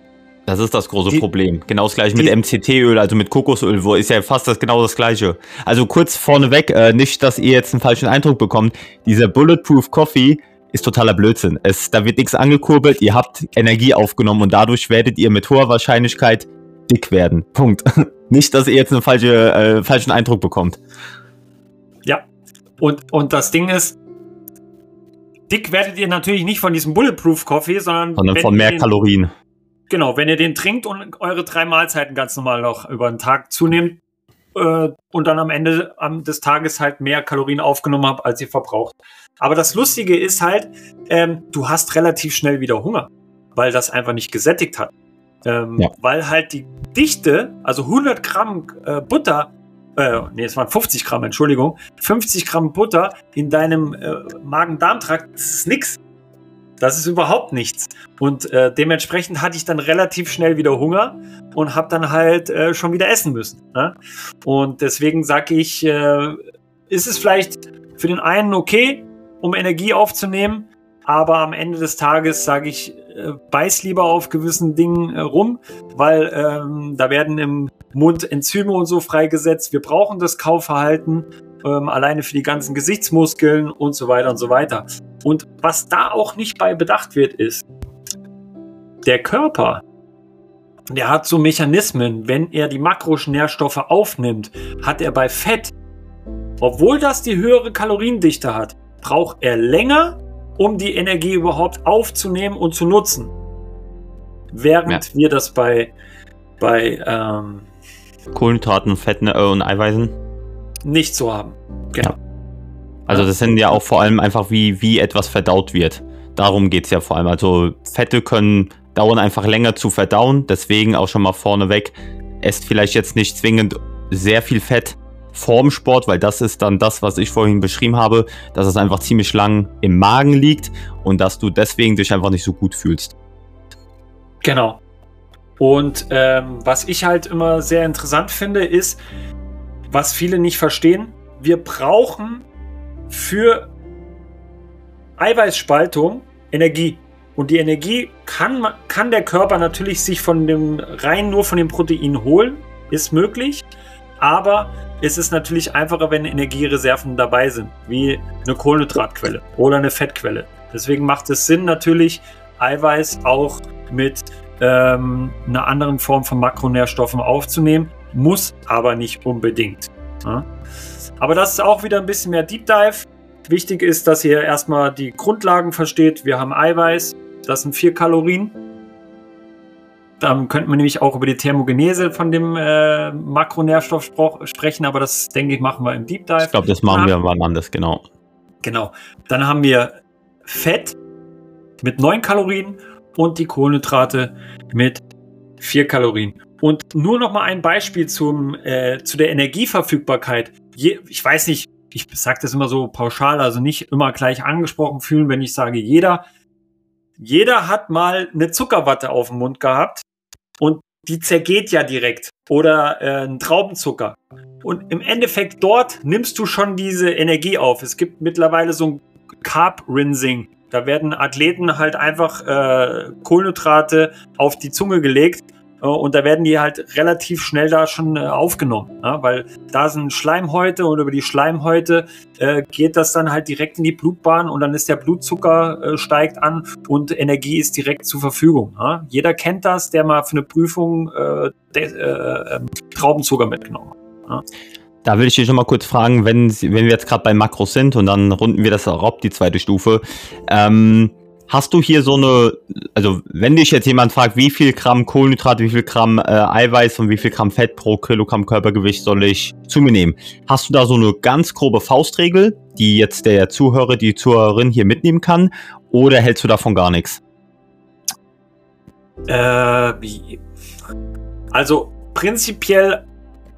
das ist das große die, Problem. Genau das gleiche mit MCT-Öl, also mit Kokosöl, wo ist ja fast das genau das gleiche. Also kurz vorneweg, äh, nicht, dass ihr jetzt einen falschen Eindruck bekommt. Dieser Bulletproof Coffee ist totaler Blödsinn. Es, da wird nichts angekurbelt, ihr habt Energie aufgenommen und dadurch werdet ihr mit hoher Wahrscheinlichkeit dick werden. Punkt. nicht, dass ihr jetzt einen falsche, äh, falschen Eindruck bekommt. Und, und das Ding ist, dick werdet ihr natürlich nicht von diesem Bulletproof Coffee, sondern, sondern von mehr den, Kalorien. Genau, wenn ihr den trinkt und eure drei Mahlzeiten ganz normal noch über den Tag zunehmt äh, und dann am Ende des Tages halt mehr Kalorien aufgenommen habt, als ihr verbraucht. Aber das Lustige ist halt, ähm, du hast relativ schnell wieder Hunger, weil das einfach nicht gesättigt hat. Ähm, ja. Weil halt die Dichte, also 100 Gramm äh, Butter äh, nee, es waren 50 Gramm, Entschuldigung, 50 Gramm Butter in deinem äh, Magen-Darm-Trakt, das ist nix. Das ist überhaupt nichts. Und äh, dementsprechend hatte ich dann relativ schnell wieder Hunger und habe dann halt äh, schon wieder essen müssen. Ne? Und deswegen sage ich, äh, ist es vielleicht für den einen okay, um Energie aufzunehmen, aber am Ende des Tages sage ich, äh, beiß lieber auf gewissen Dingen äh, rum, weil ähm, da werden im Mund Enzyme und so freigesetzt. Wir brauchen das Kaufverhalten ähm, alleine für die ganzen Gesichtsmuskeln und so weiter und so weiter. Und was da auch nicht bei bedacht wird, ist, der Körper, der hat so Mechanismen, wenn er die Makronährstoffe aufnimmt, hat er bei Fett, obwohl das die höhere Kaloriendichte hat, braucht er länger, um die Energie überhaupt aufzunehmen und zu nutzen. Während ja. wir das bei, bei ähm, Kohlenhydraten, Fetten und Eiweißen nicht so haben. Genau. Ja. Also das sind ja auch vor allem einfach, wie, wie etwas verdaut wird. Darum geht es ja vor allem. Also Fette können dauern einfach länger zu verdauen. Deswegen auch schon mal vorneweg, esst vielleicht jetzt nicht zwingend sehr viel Fett vorm Sport, weil das ist dann das, was ich vorhin beschrieben habe, dass es einfach ziemlich lang im Magen liegt und dass du deswegen dich einfach nicht so gut fühlst. Genau. Und ähm, was ich halt immer sehr interessant finde, ist, was viele nicht verstehen, wir brauchen für Eiweißspaltung Energie. Und die Energie kann, kann der Körper natürlich sich von dem rein nur von dem Protein holen, ist möglich. Aber es ist natürlich einfacher, wenn Energiereserven dabei sind, wie eine Kohlenhydratquelle oder eine Fettquelle. Deswegen macht es Sinn, natürlich Eiweiß auch mit ähm, einer anderen Form von Makronährstoffen aufzunehmen, muss aber nicht unbedingt. Ja? Aber das ist auch wieder ein bisschen mehr Deep Dive. Wichtig ist, dass ihr erstmal die Grundlagen versteht. Wir haben Eiweiß, das sind vier Kalorien. Dann könnten wir nämlich auch über die Thermogenese von dem äh, Makronährstoff sprechen, aber das, denke ich, machen wir im Deep Dive. Ich glaube, das machen wir wann anders, genau. Genau. Dann haben wir Fett mit neun Kalorien und die Kohlenhydrate mit vier Kalorien. Und nur noch mal ein Beispiel zum, äh, zu der Energieverfügbarkeit. Je, ich weiß nicht, ich sage das immer so pauschal, also nicht immer gleich angesprochen fühlen, wenn ich sage jeder jeder hat mal eine Zuckerwatte auf dem Mund gehabt und die zergeht ja direkt. Oder äh, ein Traubenzucker. Und im Endeffekt dort nimmst du schon diese Energie auf. Es gibt mittlerweile so ein Carb-Rinsing. Da werden Athleten halt einfach äh, Kohlenhydrate auf die Zunge gelegt und da werden die halt relativ schnell da schon äh, aufgenommen, ja, weil da sind Schleimhäute und über die Schleimhäute äh, geht das dann halt direkt in die Blutbahn und dann ist der Blutzucker äh, steigt an und Energie ist direkt zur Verfügung. Ja. Jeder kennt das, der mal für eine Prüfung äh, äh, ähm, Traubenzucker mitgenommen hat. Ja. Da will ich dich schon mal kurz fragen, wenn, wenn wir jetzt gerade bei Makros sind und dann runden wir das auch ab, die zweite Stufe. Ähm, Hast du hier so eine, also wenn dich jetzt jemand fragt, wie viel Gramm Kohlenhydrate, wie viel Gramm äh, Eiweiß und wie viel Gramm Fett pro Kilogramm Körpergewicht soll ich zu mir nehmen? Hast du da so eine ganz grobe Faustregel, die jetzt der Zuhörer, die Zuhörerin hier mitnehmen kann? Oder hältst du davon gar nichts? Äh, also prinzipiell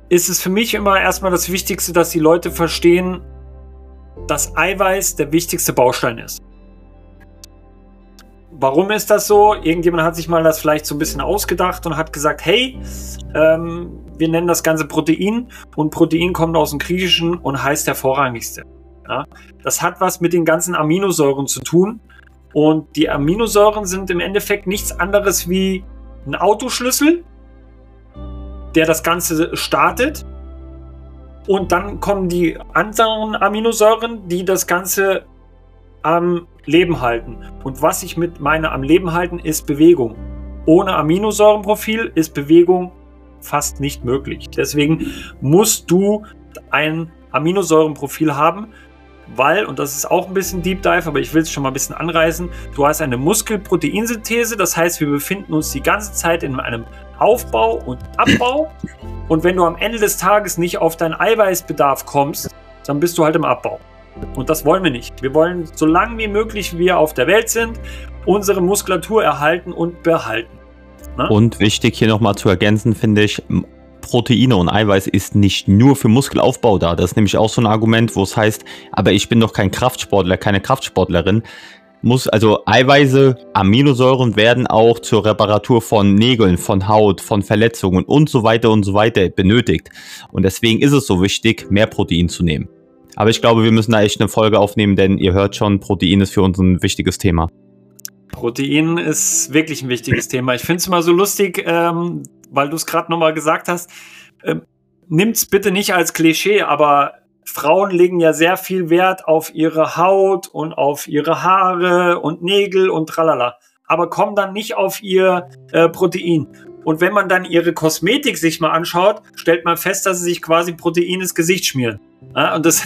ist es für mich immer erstmal das Wichtigste, dass die Leute verstehen, dass Eiweiß der wichtigste Baustein ist. Warum ist das so? Irgendjemand hat sich mal das vielleicht so ein bisschen ausgedacht und hat gesagt, hey, ähm, wir nennen das Ganze Protein und Protein kommt aus dem Griechischen und heißt hervorragigste. Ja? Das hat was mit den ganzen Aminosäuren zu tun und die Aminosäuren sind im Endeffekt nichts anderes wie ein Autoschlüssel, der das Ganze startet und dann kommen die anderen Aminosäuren, die das Ganze am Leben halten. Und was ich mit meiner am Leben halten, ist Bewegung. Ohne Aminosäurenprofil ist Bewegung fast nicht möglich. Deswegen musst du ein Aminosäurenprofil haben, weil, und das ist auch ein bisschen Deep Dive, aber ich will es schon mal ein bisschen anreißen, du hast eine Muskelproteinsynthese, das heißt, wir befinden uns die ganze Zeit in einem Aufbau und Abbau. Und wenn du am Ende des Tages nicht auf deinen Eiweißbedarf kommst, dann bist du halt im Abbau. Und das wollen wir nicht. Wir wollen, so lange wie möglich wir auf der Welt sind, unsere Muskulatur erhalten und behalten. Ne? Und wichtig hier nochmal zu ergänzen, finde ich, Proteine und Eiweiß ist nicht nur für Muskelaufbau da. Das ist nämlich auch so ein Argument, wo es heißt, aber ich bin doch kein Kraftsportler, keine Kraftsportlerin. Muss also Eiweiße, Aminosäuren werden auch zur Reparatur von Nägeln, von Haut, von Verletzungen und so weiter und so weiter benötigt. Und deswegen ist es so wichtig, mehr Protein zu nehmen. Aber ich glaube, wir müssen da echt eine Folge aufnehmen, denn ihr hört schon, Protein ist für uns ein wichtiges Thema. Protein ist wirklich ein wichtiges Thema. Ich finde es immer so lustig, ähm, weil du es gerade nochmal gesagt hast. Ähm, es bitte nicht als Klischee, aber Frauen legen ja sehr viel Wert auf ihre Haut und auf ihre Haare und Nägel und tralala, aber kommen dann nicht auf ihr äh, Protein. Und wenn man dann ihre Kosmetik sich mal anschaut, stellt man fest, dass sie sich quasi Protein ins Gesicht schmieren. Ja, und das,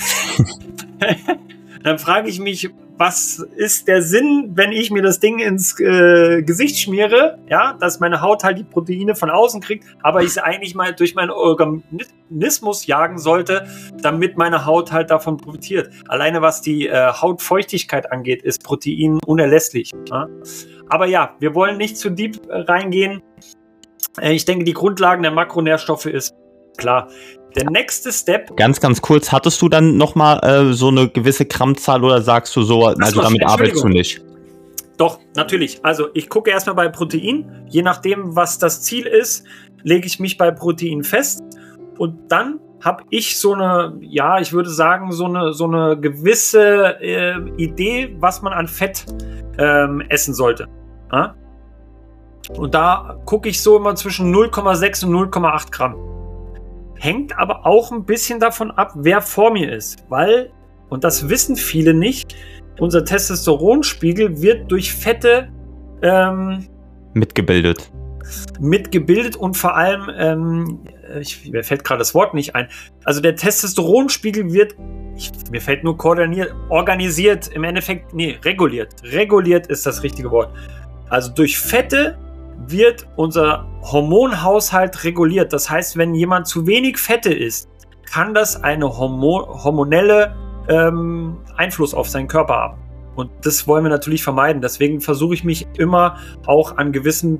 dann frage ich mich, was ist der Sinn, wenn ich mir das Ding ins äh, Gesicht schmiere, ja, dass meine Haut halt die Proteine von außen kriegt, aber ich es eigentlich mal durch meinen Organismus jagen sollte, damit meine Haut halt davon profitiert. Alleine was die äh, Hautfeuchtigkeit angeht, ist Protein unerlässlich. Ja? Aber ja, wir wollen nicht zu deep reingehen. Äh, ich denke, die Grundlagen der Makronährstoffe ist klar. Der nächste Step. Ganz, ganz kurz, hattest du dann nochmal äh, so eine gewisse Grammzahl oder sagst du so, also damit arbeitest du nicht? Doch, natürlich. Also ich gucke erstmal bei Protein. Je nachdem, was das Ziel ist, lege ich mich bei Protein fest. Und dann habe ich so eine, ja, ich würde sagen, so eine, so eine gewisse äh, Idee, was man an Fett ähm, essen sollte. Ja? Und da gucke ich so immer zwischen 0,6 und 0,8 Gramm. Hängt aber auch ein bisschen davon ab, wer vor mir ist. Weil, und das wissen viele nicht, unser Testosteronspiegel wird durch Fette ähm, mitgebildet. Mitgebildet und vor allem, ähm, ich, mir fällt gerade das Wort nicht ein. Also der Testosteronspiegel wird, ich, mir fällt nur koordiniert, organisiert, im Endeffekt, nee, reguliert. Reguliert ist das richtige Wort. Also durch Fette wird unser Hormonhaushalt reguliert. Das heißt, wenn jemand zu wenig Fette isst, kann das eine Hormo hormonelle ähm, Einfluss auf seinen Körper haben. Und das wollen wir natürlich vermeiden. Deswegen versuche ich mich immer auch an gewissen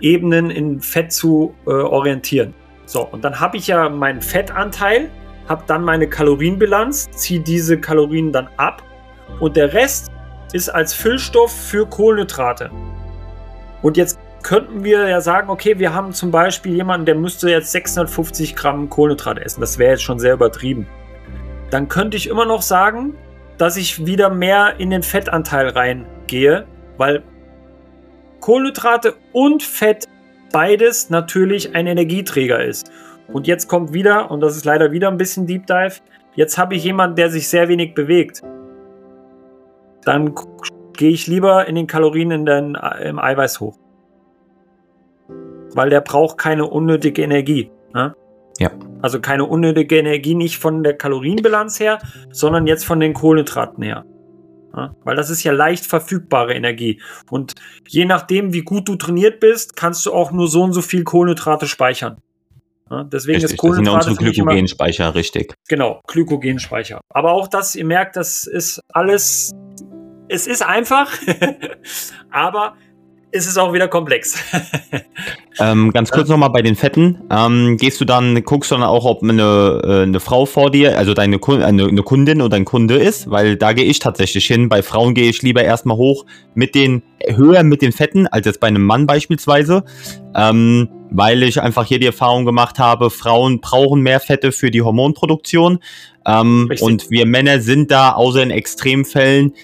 Ebenen in Fett zu äh, orientieren. So, und dann habe ich ja meinen Fettanteil, habe dann meine Kalorienbilanz, ziehe diese Kalorien dann ab und der Rest ist als Füllstoff für Kohlenhydrate. Und jetzt könnten wir ja sagen, okay, wir haben zum Beispiel jemanden, der müsste jetzt 650 Gramm Kohlenhydrate essen. Das wäre jetzt schon sehr übertrieben. Dann könnte ich immer noch sagen, dass ich wieder mehr in den Fettanteil reingehe, weil Kohlenhydrate und Fett beides natürlich ein Energieträger ist. Und jetzt kommt wieder, und das ist leider wieder ein bisschen Deep Dive, jetzt habe ich jemanden, der sich sehr wenig bewegt. Dann gehe ich lieber in den Kalorien in den, im Eiweiß hoch weil der braucht keine unnötige Energie. Ne? Ja. Also keine unnötige Energie nicht von der Kalorienbilanz her, sondern jetzt von den Kohlenhydraten her. Ja, weil das ist ja leicht verfügbare Energie. Und je nachdem, wie gut du trainiert bist, kannst du auch nur so und so viel Kohlenhydrate speichern. Ja, deswegen richtig, ist Kohlenhydrate. Das sind unsere Glykogenspeicher, richtig. Genau, Glykogenspeicher. Aber auch das, ihr merkt, das ist alles. Es ist einfach, aber ist es auch wieder komplex. ähm, ganz kurz nochmal bei den Fetten. Ähm, gehst du dann, guckst du dann auch, ob eine, äh, eine Frau vor dir, also deine eine, eine Kundin oder ein Kunde ist? Weil da gehe ich tatsächlich hin. Bei Frauen gehe ich lieber erstmal hoch mit den, höher mit den Fetten, als jetzt bei einem Mann beispielsweise. Ähm, weil ich einfach hier die Erfahrung gemacht habe, Frauen brauchen mehr Fette für die Hormonproduktion. Ähm, und wir Männer sind da, außer in Extremfällen,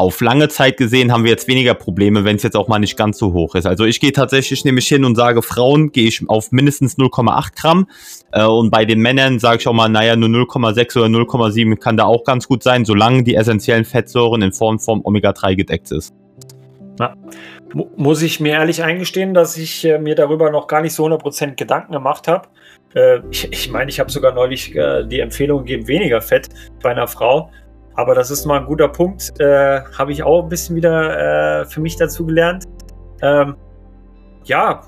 auf lange Zeit gesehen haben wir jetzt weniger Probleme, wenn es jetzt auch mal nicht ganz so hoch ist. Also ich gehe tatsächlich nämlich hin und sage, Frauen gehe ich auf mindestens 0,8 Gramm äh, und bei den Männern sage ich auch mal, naja, nur 0,6 oder 0,7 kann da auch ganz gut sein, solange die essentiellen Fettsäuren in Form von Omega-3 gedeckt ist. Ja. Muss ich mir ehrlich eingestehen, dass ich äh, mir darüber noch gar nicht so 100% Gedanken gemacht habe. Äh, ich, ich meine, ich habe sogar neulich äh, die Empfehlung gegeben, weniger Fett bei einer Frau. Aber das ist mal ein guter Punkt. Äh, Habe ich auch ein bisschen wieder äh, für mich dazu gelernt. Ähm, ja,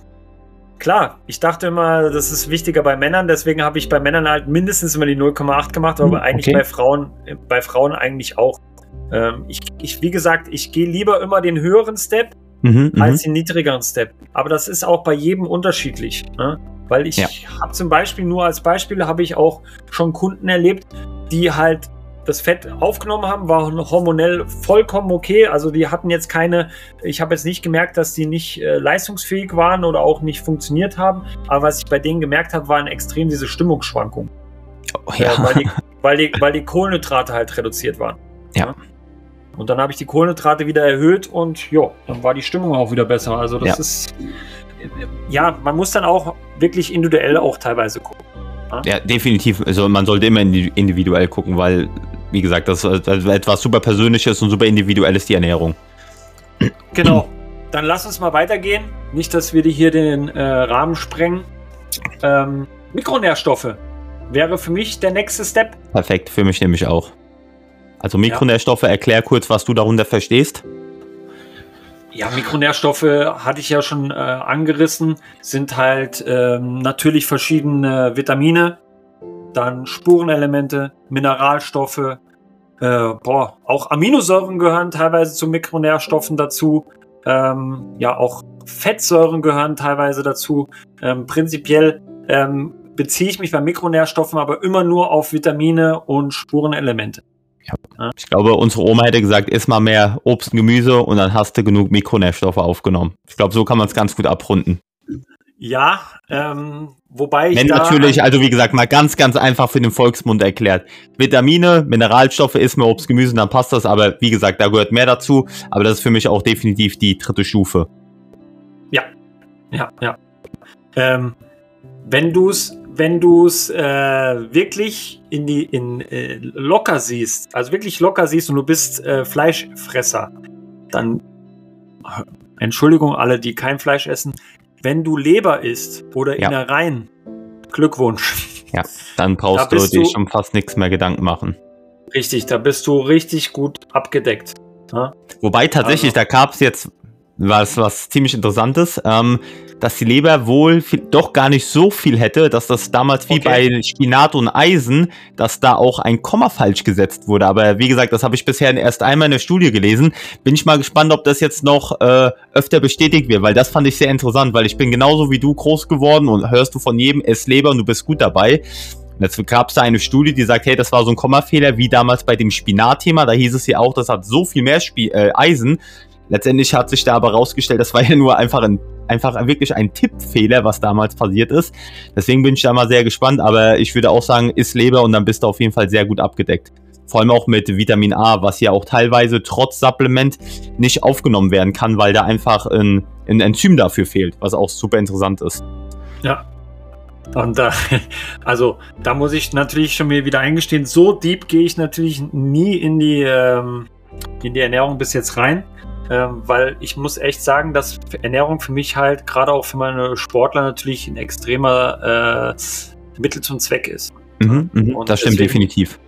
klar. Ich dachte immer, das ist wichtiger bei Männern. Deswegen habe ich bei Männern halt mindestens immer die 0,8 gemacht, aber hm, eigentlich okay. bei Frauen, bei Frauen eigentlich auch. Ähm, ich, ich, wie gesagt, ich gehe lieber immer den höheren Step mhm, mhm, als den niedrigeren Step. Aber das ist auch bei jedem unterschiedlich. Ne? Weil ich ja. habe zum Beispiel nur als Beispiel habe ich auch schon Kunden erlebt, die halt das Fett aufgenommen haben, war hormonell vollkommen okay. Also die hatten jetzt keine, ich habe jetzt nicht gemerkt, dass die nicht äh, leistungsfähig waren oder auch nicht funktioniert haben. Aber was ich bei denen gemerkt habe, waren extrem diese Stimmungsschwankungen. Oh, ja. äh, weil, die, weil, die, weil die Kohlenhydrate halt reduziert waren. Ja. ja? Und dann habe ich die Kohlenhydrate wieder erhöht und ja, dann war die Stimmung auch wieder besser. Also das ja. ist, ja, man muss dann auch wirklich individuell auch teilweise gucken. Ja? ja, definitiv. Also man sollte immer individuell gucken, weil, wie gesagt, das ist etwas super Persönliches und super Individuelles, die Ernährung. Genau. Dann lass uns mal weitergehen. Nicht, dass wir hier den äh, Rahmen sprengen. Ähm, Mikronährstoffe wäre für mich der nächste Step. Perfekt, für mich nämlich auch. Also Mikronährstoffe, ja. erklär kurz, was du darunter verstehst. Ja, Mikronährstoffe hatte ich ja schon äh, angerissen, sind halt ähm, natürlich verschiedene Vitamine, dann Spurenelemente, Mineralstoffe, äh, boah, auch Aminosäuren gehören teilweise zu Mikronährstoffen dazu. Ähm, ja, auch Fettsäuren gehören teilweise dazu. Ähm, prinzipiell ähm, beziehe ich mich bei Mikronährstoffen aber immer nur auf Vitamine und Spurenelemente. Ja. Ich glaube, unsere Oma hätte gesagt, iss mal mehr Obst und Gemüse und dann hast du genug Mikronährstoffe aufgenommen. Ich glaube, so kann man es ganz gut abrunden. Ja, ähm, wobei ich. Wenn natürlich, also wie gesagt, mal ganz, ganz einfach für den Volksmund erklärt. Vitamine, Mineralstoffe, isst mehr Obst, Gemüse, dann passt das. Aber wie gesagt, da gehört mehr dazu. Aber das ist für mich auch definitiv die dritte Stufe. Ja, ja, ja. Ähm, wenn du es wenn du es äh, wirklich in die in äh, locker siehst, also wirklich locker siehst und du bist äh, Fleischfresser, dann Entschuldigung alle, die kein Fleisch essen, wenn du Leber isst oder ja. Innereien, Glückwunsch. Ja, dann brauchst da du dir schon fast nichts mehr Gedanken machen. Richtig, da bist du richtig gut abgedeckt. Ja? Wobei tatsächlich, also. da gab es jetzt was, was ziemlich interessantes. Ähm, dass die Leber wohl viel, doch gar nicht so viel hätte, dass das damals wie okay. bei Spinat und Eisen, dass da auch ein Komma falsch gesetzt wurde. Aber wie gesagt, das habe ich bisher erst einmal in der Studie gelesen. Bin ich mal gespannt, ob das jetzt noch äh, öfter bestätigt wird, weil das fand ich sehr interessant, weil ich bin genauso wie du groß geworden und hörst du von jedem, es Leber und du bist gut dabei. Jetzt gab es da eine Studie, die sagt, hey, das war so ein Kommafehler, wie damals bei dem Spinat-Thema. Da hieß es ja auch, das hat so viel mehr Sp äh, Eisen. Letztendlich hat sich da aber rausgestellt, das war ja nur einfach ein einfach wirklich ein Tippfehler, was damals passiert ist. Deswegen bin ich da mal sehr gespannt, aber ich würde auch sagen, isst Leber und dann bist du auf jeden Fall sehr gut abgedeckt. Vor allem auch mit Vitamin A, was ja auch teilweise trotz Supplement nicht aufgenommen werden kann, weil da einfach ein, ein Enzym dafür fehlt, was auch super interessant ist. Ja, und da, also da muss ich natürlich schon mir wieder eingestehen, so deep gehe ich natürlich nie in die, ähm, in die Ernährung bis jetzt rein. Ähm, weil ich muss echt sagen, dass Ernährung für mich halt, gerade auch für meine Sportler, natürlich ein extremer äh, Mittel zum Zweck ist. Mhm, mh, das stimmt deswegen, definitiv.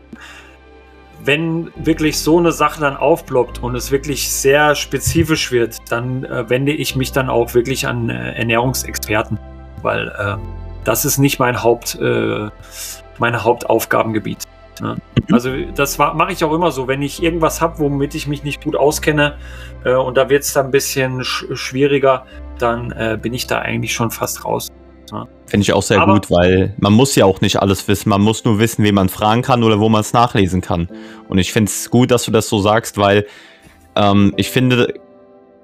Wenn wirklich so eine Sache dann aufploppt und es wirklich sehr spezifisch wird, dann äh, wende ich mich dann auch wirklich an äh, Ernährungsexperten, weil äh, das ist nicht mein Haupt, äh, mein Hauptaufgabengebiet. Ne? Also das mache ich auch immer so, wenn ich irgendwas habe, womit ich mich nicht gut auskenne äh, und da wird es dann ein bisschen sch schwieriger, dann äh, bin ich da eigentlich schon fast raus. Ne? Finde ich auch sehr Aber, gut, weil man muss ja auch nicht alles wissen. Man muss nur wissen, wen man fragen kann oder wo man es nachlesen kann. Und ich finde es gut, dass du das so sagst, weil ähm, ich finde,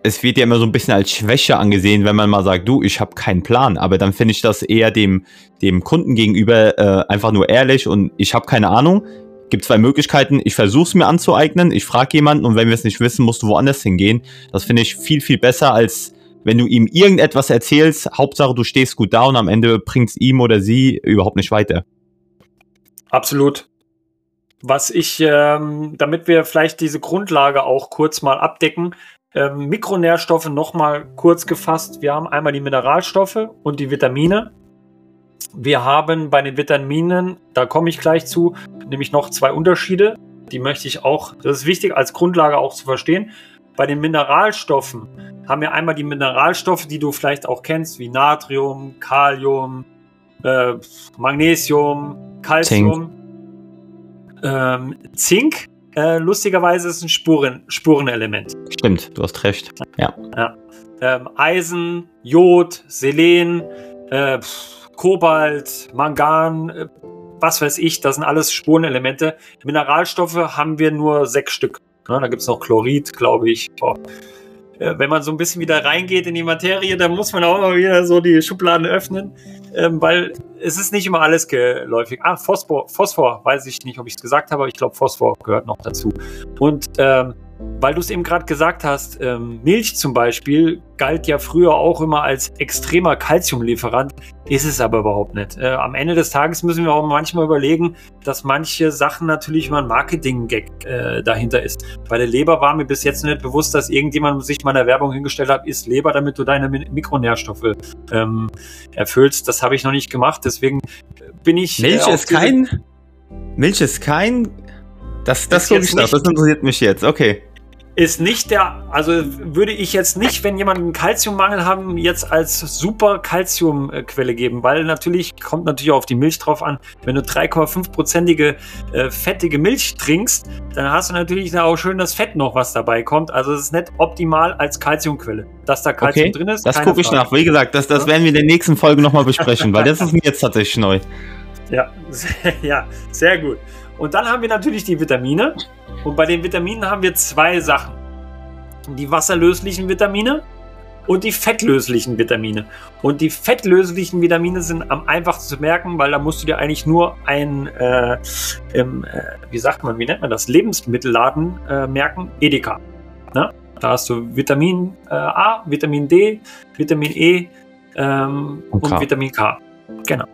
es wird ja immer so ein bisschen als Schwäche angesehen, wenn man mal sagt, du, ich habe keinen Plan. Aber dann finde ich das eher dem, dem Kunden gegenüber äh, einfach nur ehrlich und ich habe keine Ahnung. Gibt zwei Möglichkeiten. Ich versuche es mir anzueignen, ich frage jemanden und wenn wir es nicht wissen, musst du woanders hingehen. Das finde ich viel, viel besser, als wenn du ihm irgendetwas erzählst. Hauptsache, du stehst gut da und am Ende bringt es ihm oder sie überhaupt nicht weiter. Absolut. Was ich, ähm, damit wir vielleicht diese Grundlage auch kurz mal abdecken, ähm, Mikronährstoffe nochmal kurz gefasst. Wir haben einmal die Mineralstoffe und die Vitamine. Wir haben bei den Vitaminen, da komme ich gleich zu, nämlich noch zwei Unterschiede. Die möchte ich auch, das ist wichtig als Grundlage auch zu verstehen. Bei den Mineralstoffen haben wir einmal die Mineralstoffe, die du vielleicht auch kennst, wie Natrium, Kalium, äh, Magnesium, Calcium, Zink. Ähm, Zink äh, lustigerweise ist es ein Spuren, Spurenelement. Stimmt, du hast recht. Ja. ja. Ähm, Eisen, Jod, Selen, äh, Kobalt, Mangan, äh, was weiß ich, das sind alles Spurenelemente. Mineralstoffe haben wir nur sechs Stück. Ja, da gibt es noch Chlorid, glaube ich. Oh. Äh, wenn man so ein bisschen wieder reingeht in die Materie, dann muss man auch immer wieder so die Schubladen öffnen, ähm, weil es ist nicht immer alles geläufig. Ah, Phosphor, Phosphor, weiß ich nicht, ob ich es gesagt habe, aber ich glaube, Phosphor gehört noch dazu. Und ähm, weil du es eben gerade gesagt hast, ähm, Milch zum Beispiel galt ja früher auch immer als extremer Kalziumlieferant, ist es aber überhaupt nicht. Äh, am Ende des Tages müssen wir auch manchmal überlegen, dass manche Sachen natürlich immer ein Marketing-Gag äh, dahinter ist. Bei der Leber war mir bis jetzt nicht bewusst, dass irgendjemand sich mal in der Werbung hingestellt hat, isst Leber, damit du deine Mikronährstoffe ähm, erfüllst. Das habe ich noch nicht gemacht, deswegen bin ich. Milch äh, ist kein. Milch ist kein. Das, das, das, das interessiert mich jetzt, okay ist nicht der, also würde ich jetzt nicht, wenn jemand einen Kalziummangel haben, jetzt als super Kalziumquelle geben, weil natürlich kommt natürlich auch auf die Milch drauf an. Wenn du 3,5-prozentige äh, fettige Milch trinkst, dann hast du natürlich auch schön das Fett noch, was dabei kommt. Also es ist nicht optimal als Kalziumquelle. Dass da Kalzium okay, drin ist. Das gucke ich nach. Wie gesagt, das, das werden wir in der nächsten Folge nochmal besprechen, weil das ist mir jetzt tatsächlich neu. Ja, ja, sehr gut. Und dann haben wir natürlich die Vitamine. Und bei den Vitaminen haben wir zwei Sachen. Die wasserlöslichen Vitamine und die fettlöslichen Vitamine. Und die fettlöslichen Vitamine sind am einfachsten zu merken, weil da musst du dir eigentlich nur ein, äh, im, äh, wie sagt man, wie nennt man das, Lebensmittelladen äh, merken, Edeka. Ne? Da hast du Vitamin äh, A, Vitamin D, Vitamin E ähm, und, und Vitamin K. Genau.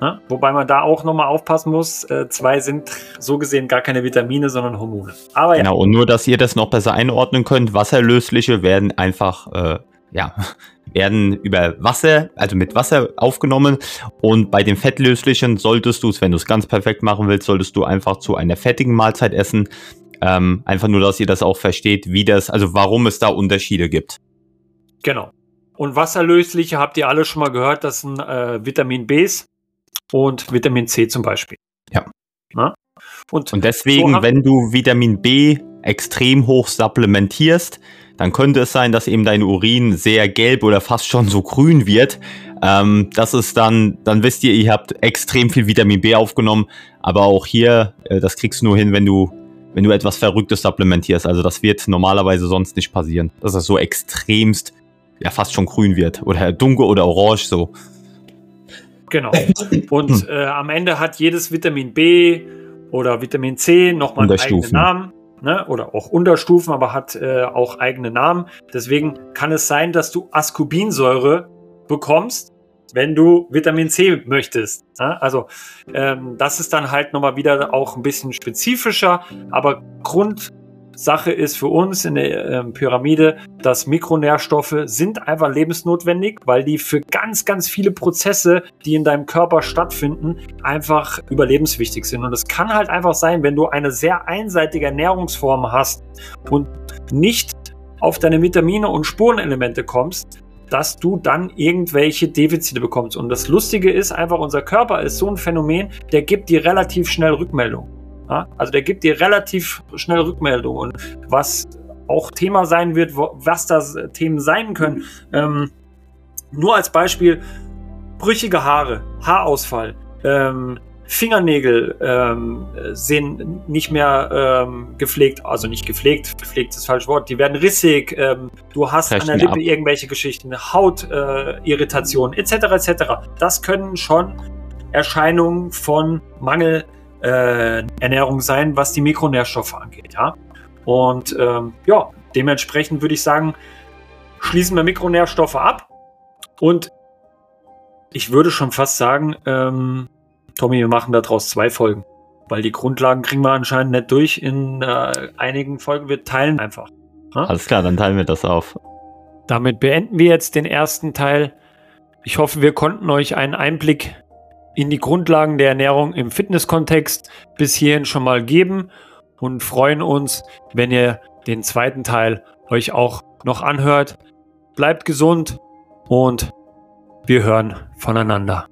Ne? Wobei man da auch nochmal aufpassen muss, äh, zwei sind so gesehen gar keine Vitamine, sondern Hormone. Aber ja. Genau, und nur, dass ihr das noch besser einordnen könnt, wasserlösliche werden einfach, äh, ja, werden über Wasser, also mit Wasser aufgenommen und bei den fettlöslichen solltest du es, wenn du es ganz perfekt machen willst, solltest du einfach zu einer fettigen Mahlzeit essen. Ähm, einfach nur, dass ihr das auch versteht, wie das, also warum es da Unterschiede gibt. Genau. Und wasserlösliche habt ihr alle schon mal gehört, das sind äh, Vitamin Bs und Vitamin C zum Beispiel. Ja. Na? Und, und deswegen, so wenn du Vitamin B extrem hoch supplementierst, dann könnte es sein, dass eben dein Urin sehr gelb oder fast schon so grün wird. Ähm, das ist dann, dann wisst ihr, ihr habt extrem viel Vitamin B aufgenommen. Aber auch hier, äh, das kriegst du nur hin, wenn du, wenn du etwas Verrücktes supplementierst. Also das wird normalerweise sonst nicht passieren, dass es so extremst, ja fast schon grün wird oder dunkel oder orange so. Genau. Und äh, am Ende hat jedes Vitamin B oder Vitamin C nochmal einen eigenen Namen. Ne? Oder auch Unterstufen, aber hat äh, auch eigene Namen. Deswegen kann es sein, dass du Ascorbinsäure bekommst, wenn du Vitamin C möchtest. Ne? Also ähm, das ist dann halt nochmal wieder auch ein bisschen spezifischer, aber Grund Sache ist für uns in der äh, Pyramide, dass Mikronährstoffe sind einfach lebensnotwendig, weil die für ganz, ganz viele Prozesse, die in deinem Körper stattfinden, einfach überlebenswichtig sind. Und es kann halt einfach sein, wenn du eine sehr einseitige Ernährungsform hast und nicht auf deine Vitamine und Spurenelemente kommst, dass du dann irgendwelche Defizite bekommst. Und das Lustige ist einfach, unser Körper ist so ein Phänomen, der gibt dir relativ schnell Rückmeldung. Ja? Also der gibt dir relativ schnell Rückmeldung und was auch Thema sein wird, was das Themen sein können. Ähm, nur als Beispiel brüchige Haare, Haarausfall, ähm, Fingernägel ähm, sind nicht mehr ähm, gepflegt, also nicht gepflegt, gepflegt ist das falsche Wort, die werden rissig, ähm, du hast Recht an der Lippe ab. irgendwelche Geschichten, Hautirritationen äh, etc. etc. Das können schon Erscheinungen von Mangel äh, Ernährung sein, was die Mikronährstoffe angeht. Ja? Und ähm, ja, dementsprechend würde ich sagen, schließen wir Mikronährstoffe ab. Und ich würde schon fast sagen, ähm, Tommy, wir machen daraus zwei Folgen. Weil die Grundlagen kriegen wir anscheinend nicht durch in äh, einigen Folgen. Wir teilen einfach. Ja? Alles klar, dann teilen wir das auf. Damit beenden wir jetzt den ersten Teil. Ich hoffe, wir konnten euch einen Einblick in die Grundlagen der Ernährung im Fitnesskontext bis hierhin schon mal geben und freuen uns, wenn ihr den zweiten Teil euch auch noch anhört. Bleibt gesund und wir hören voneinander.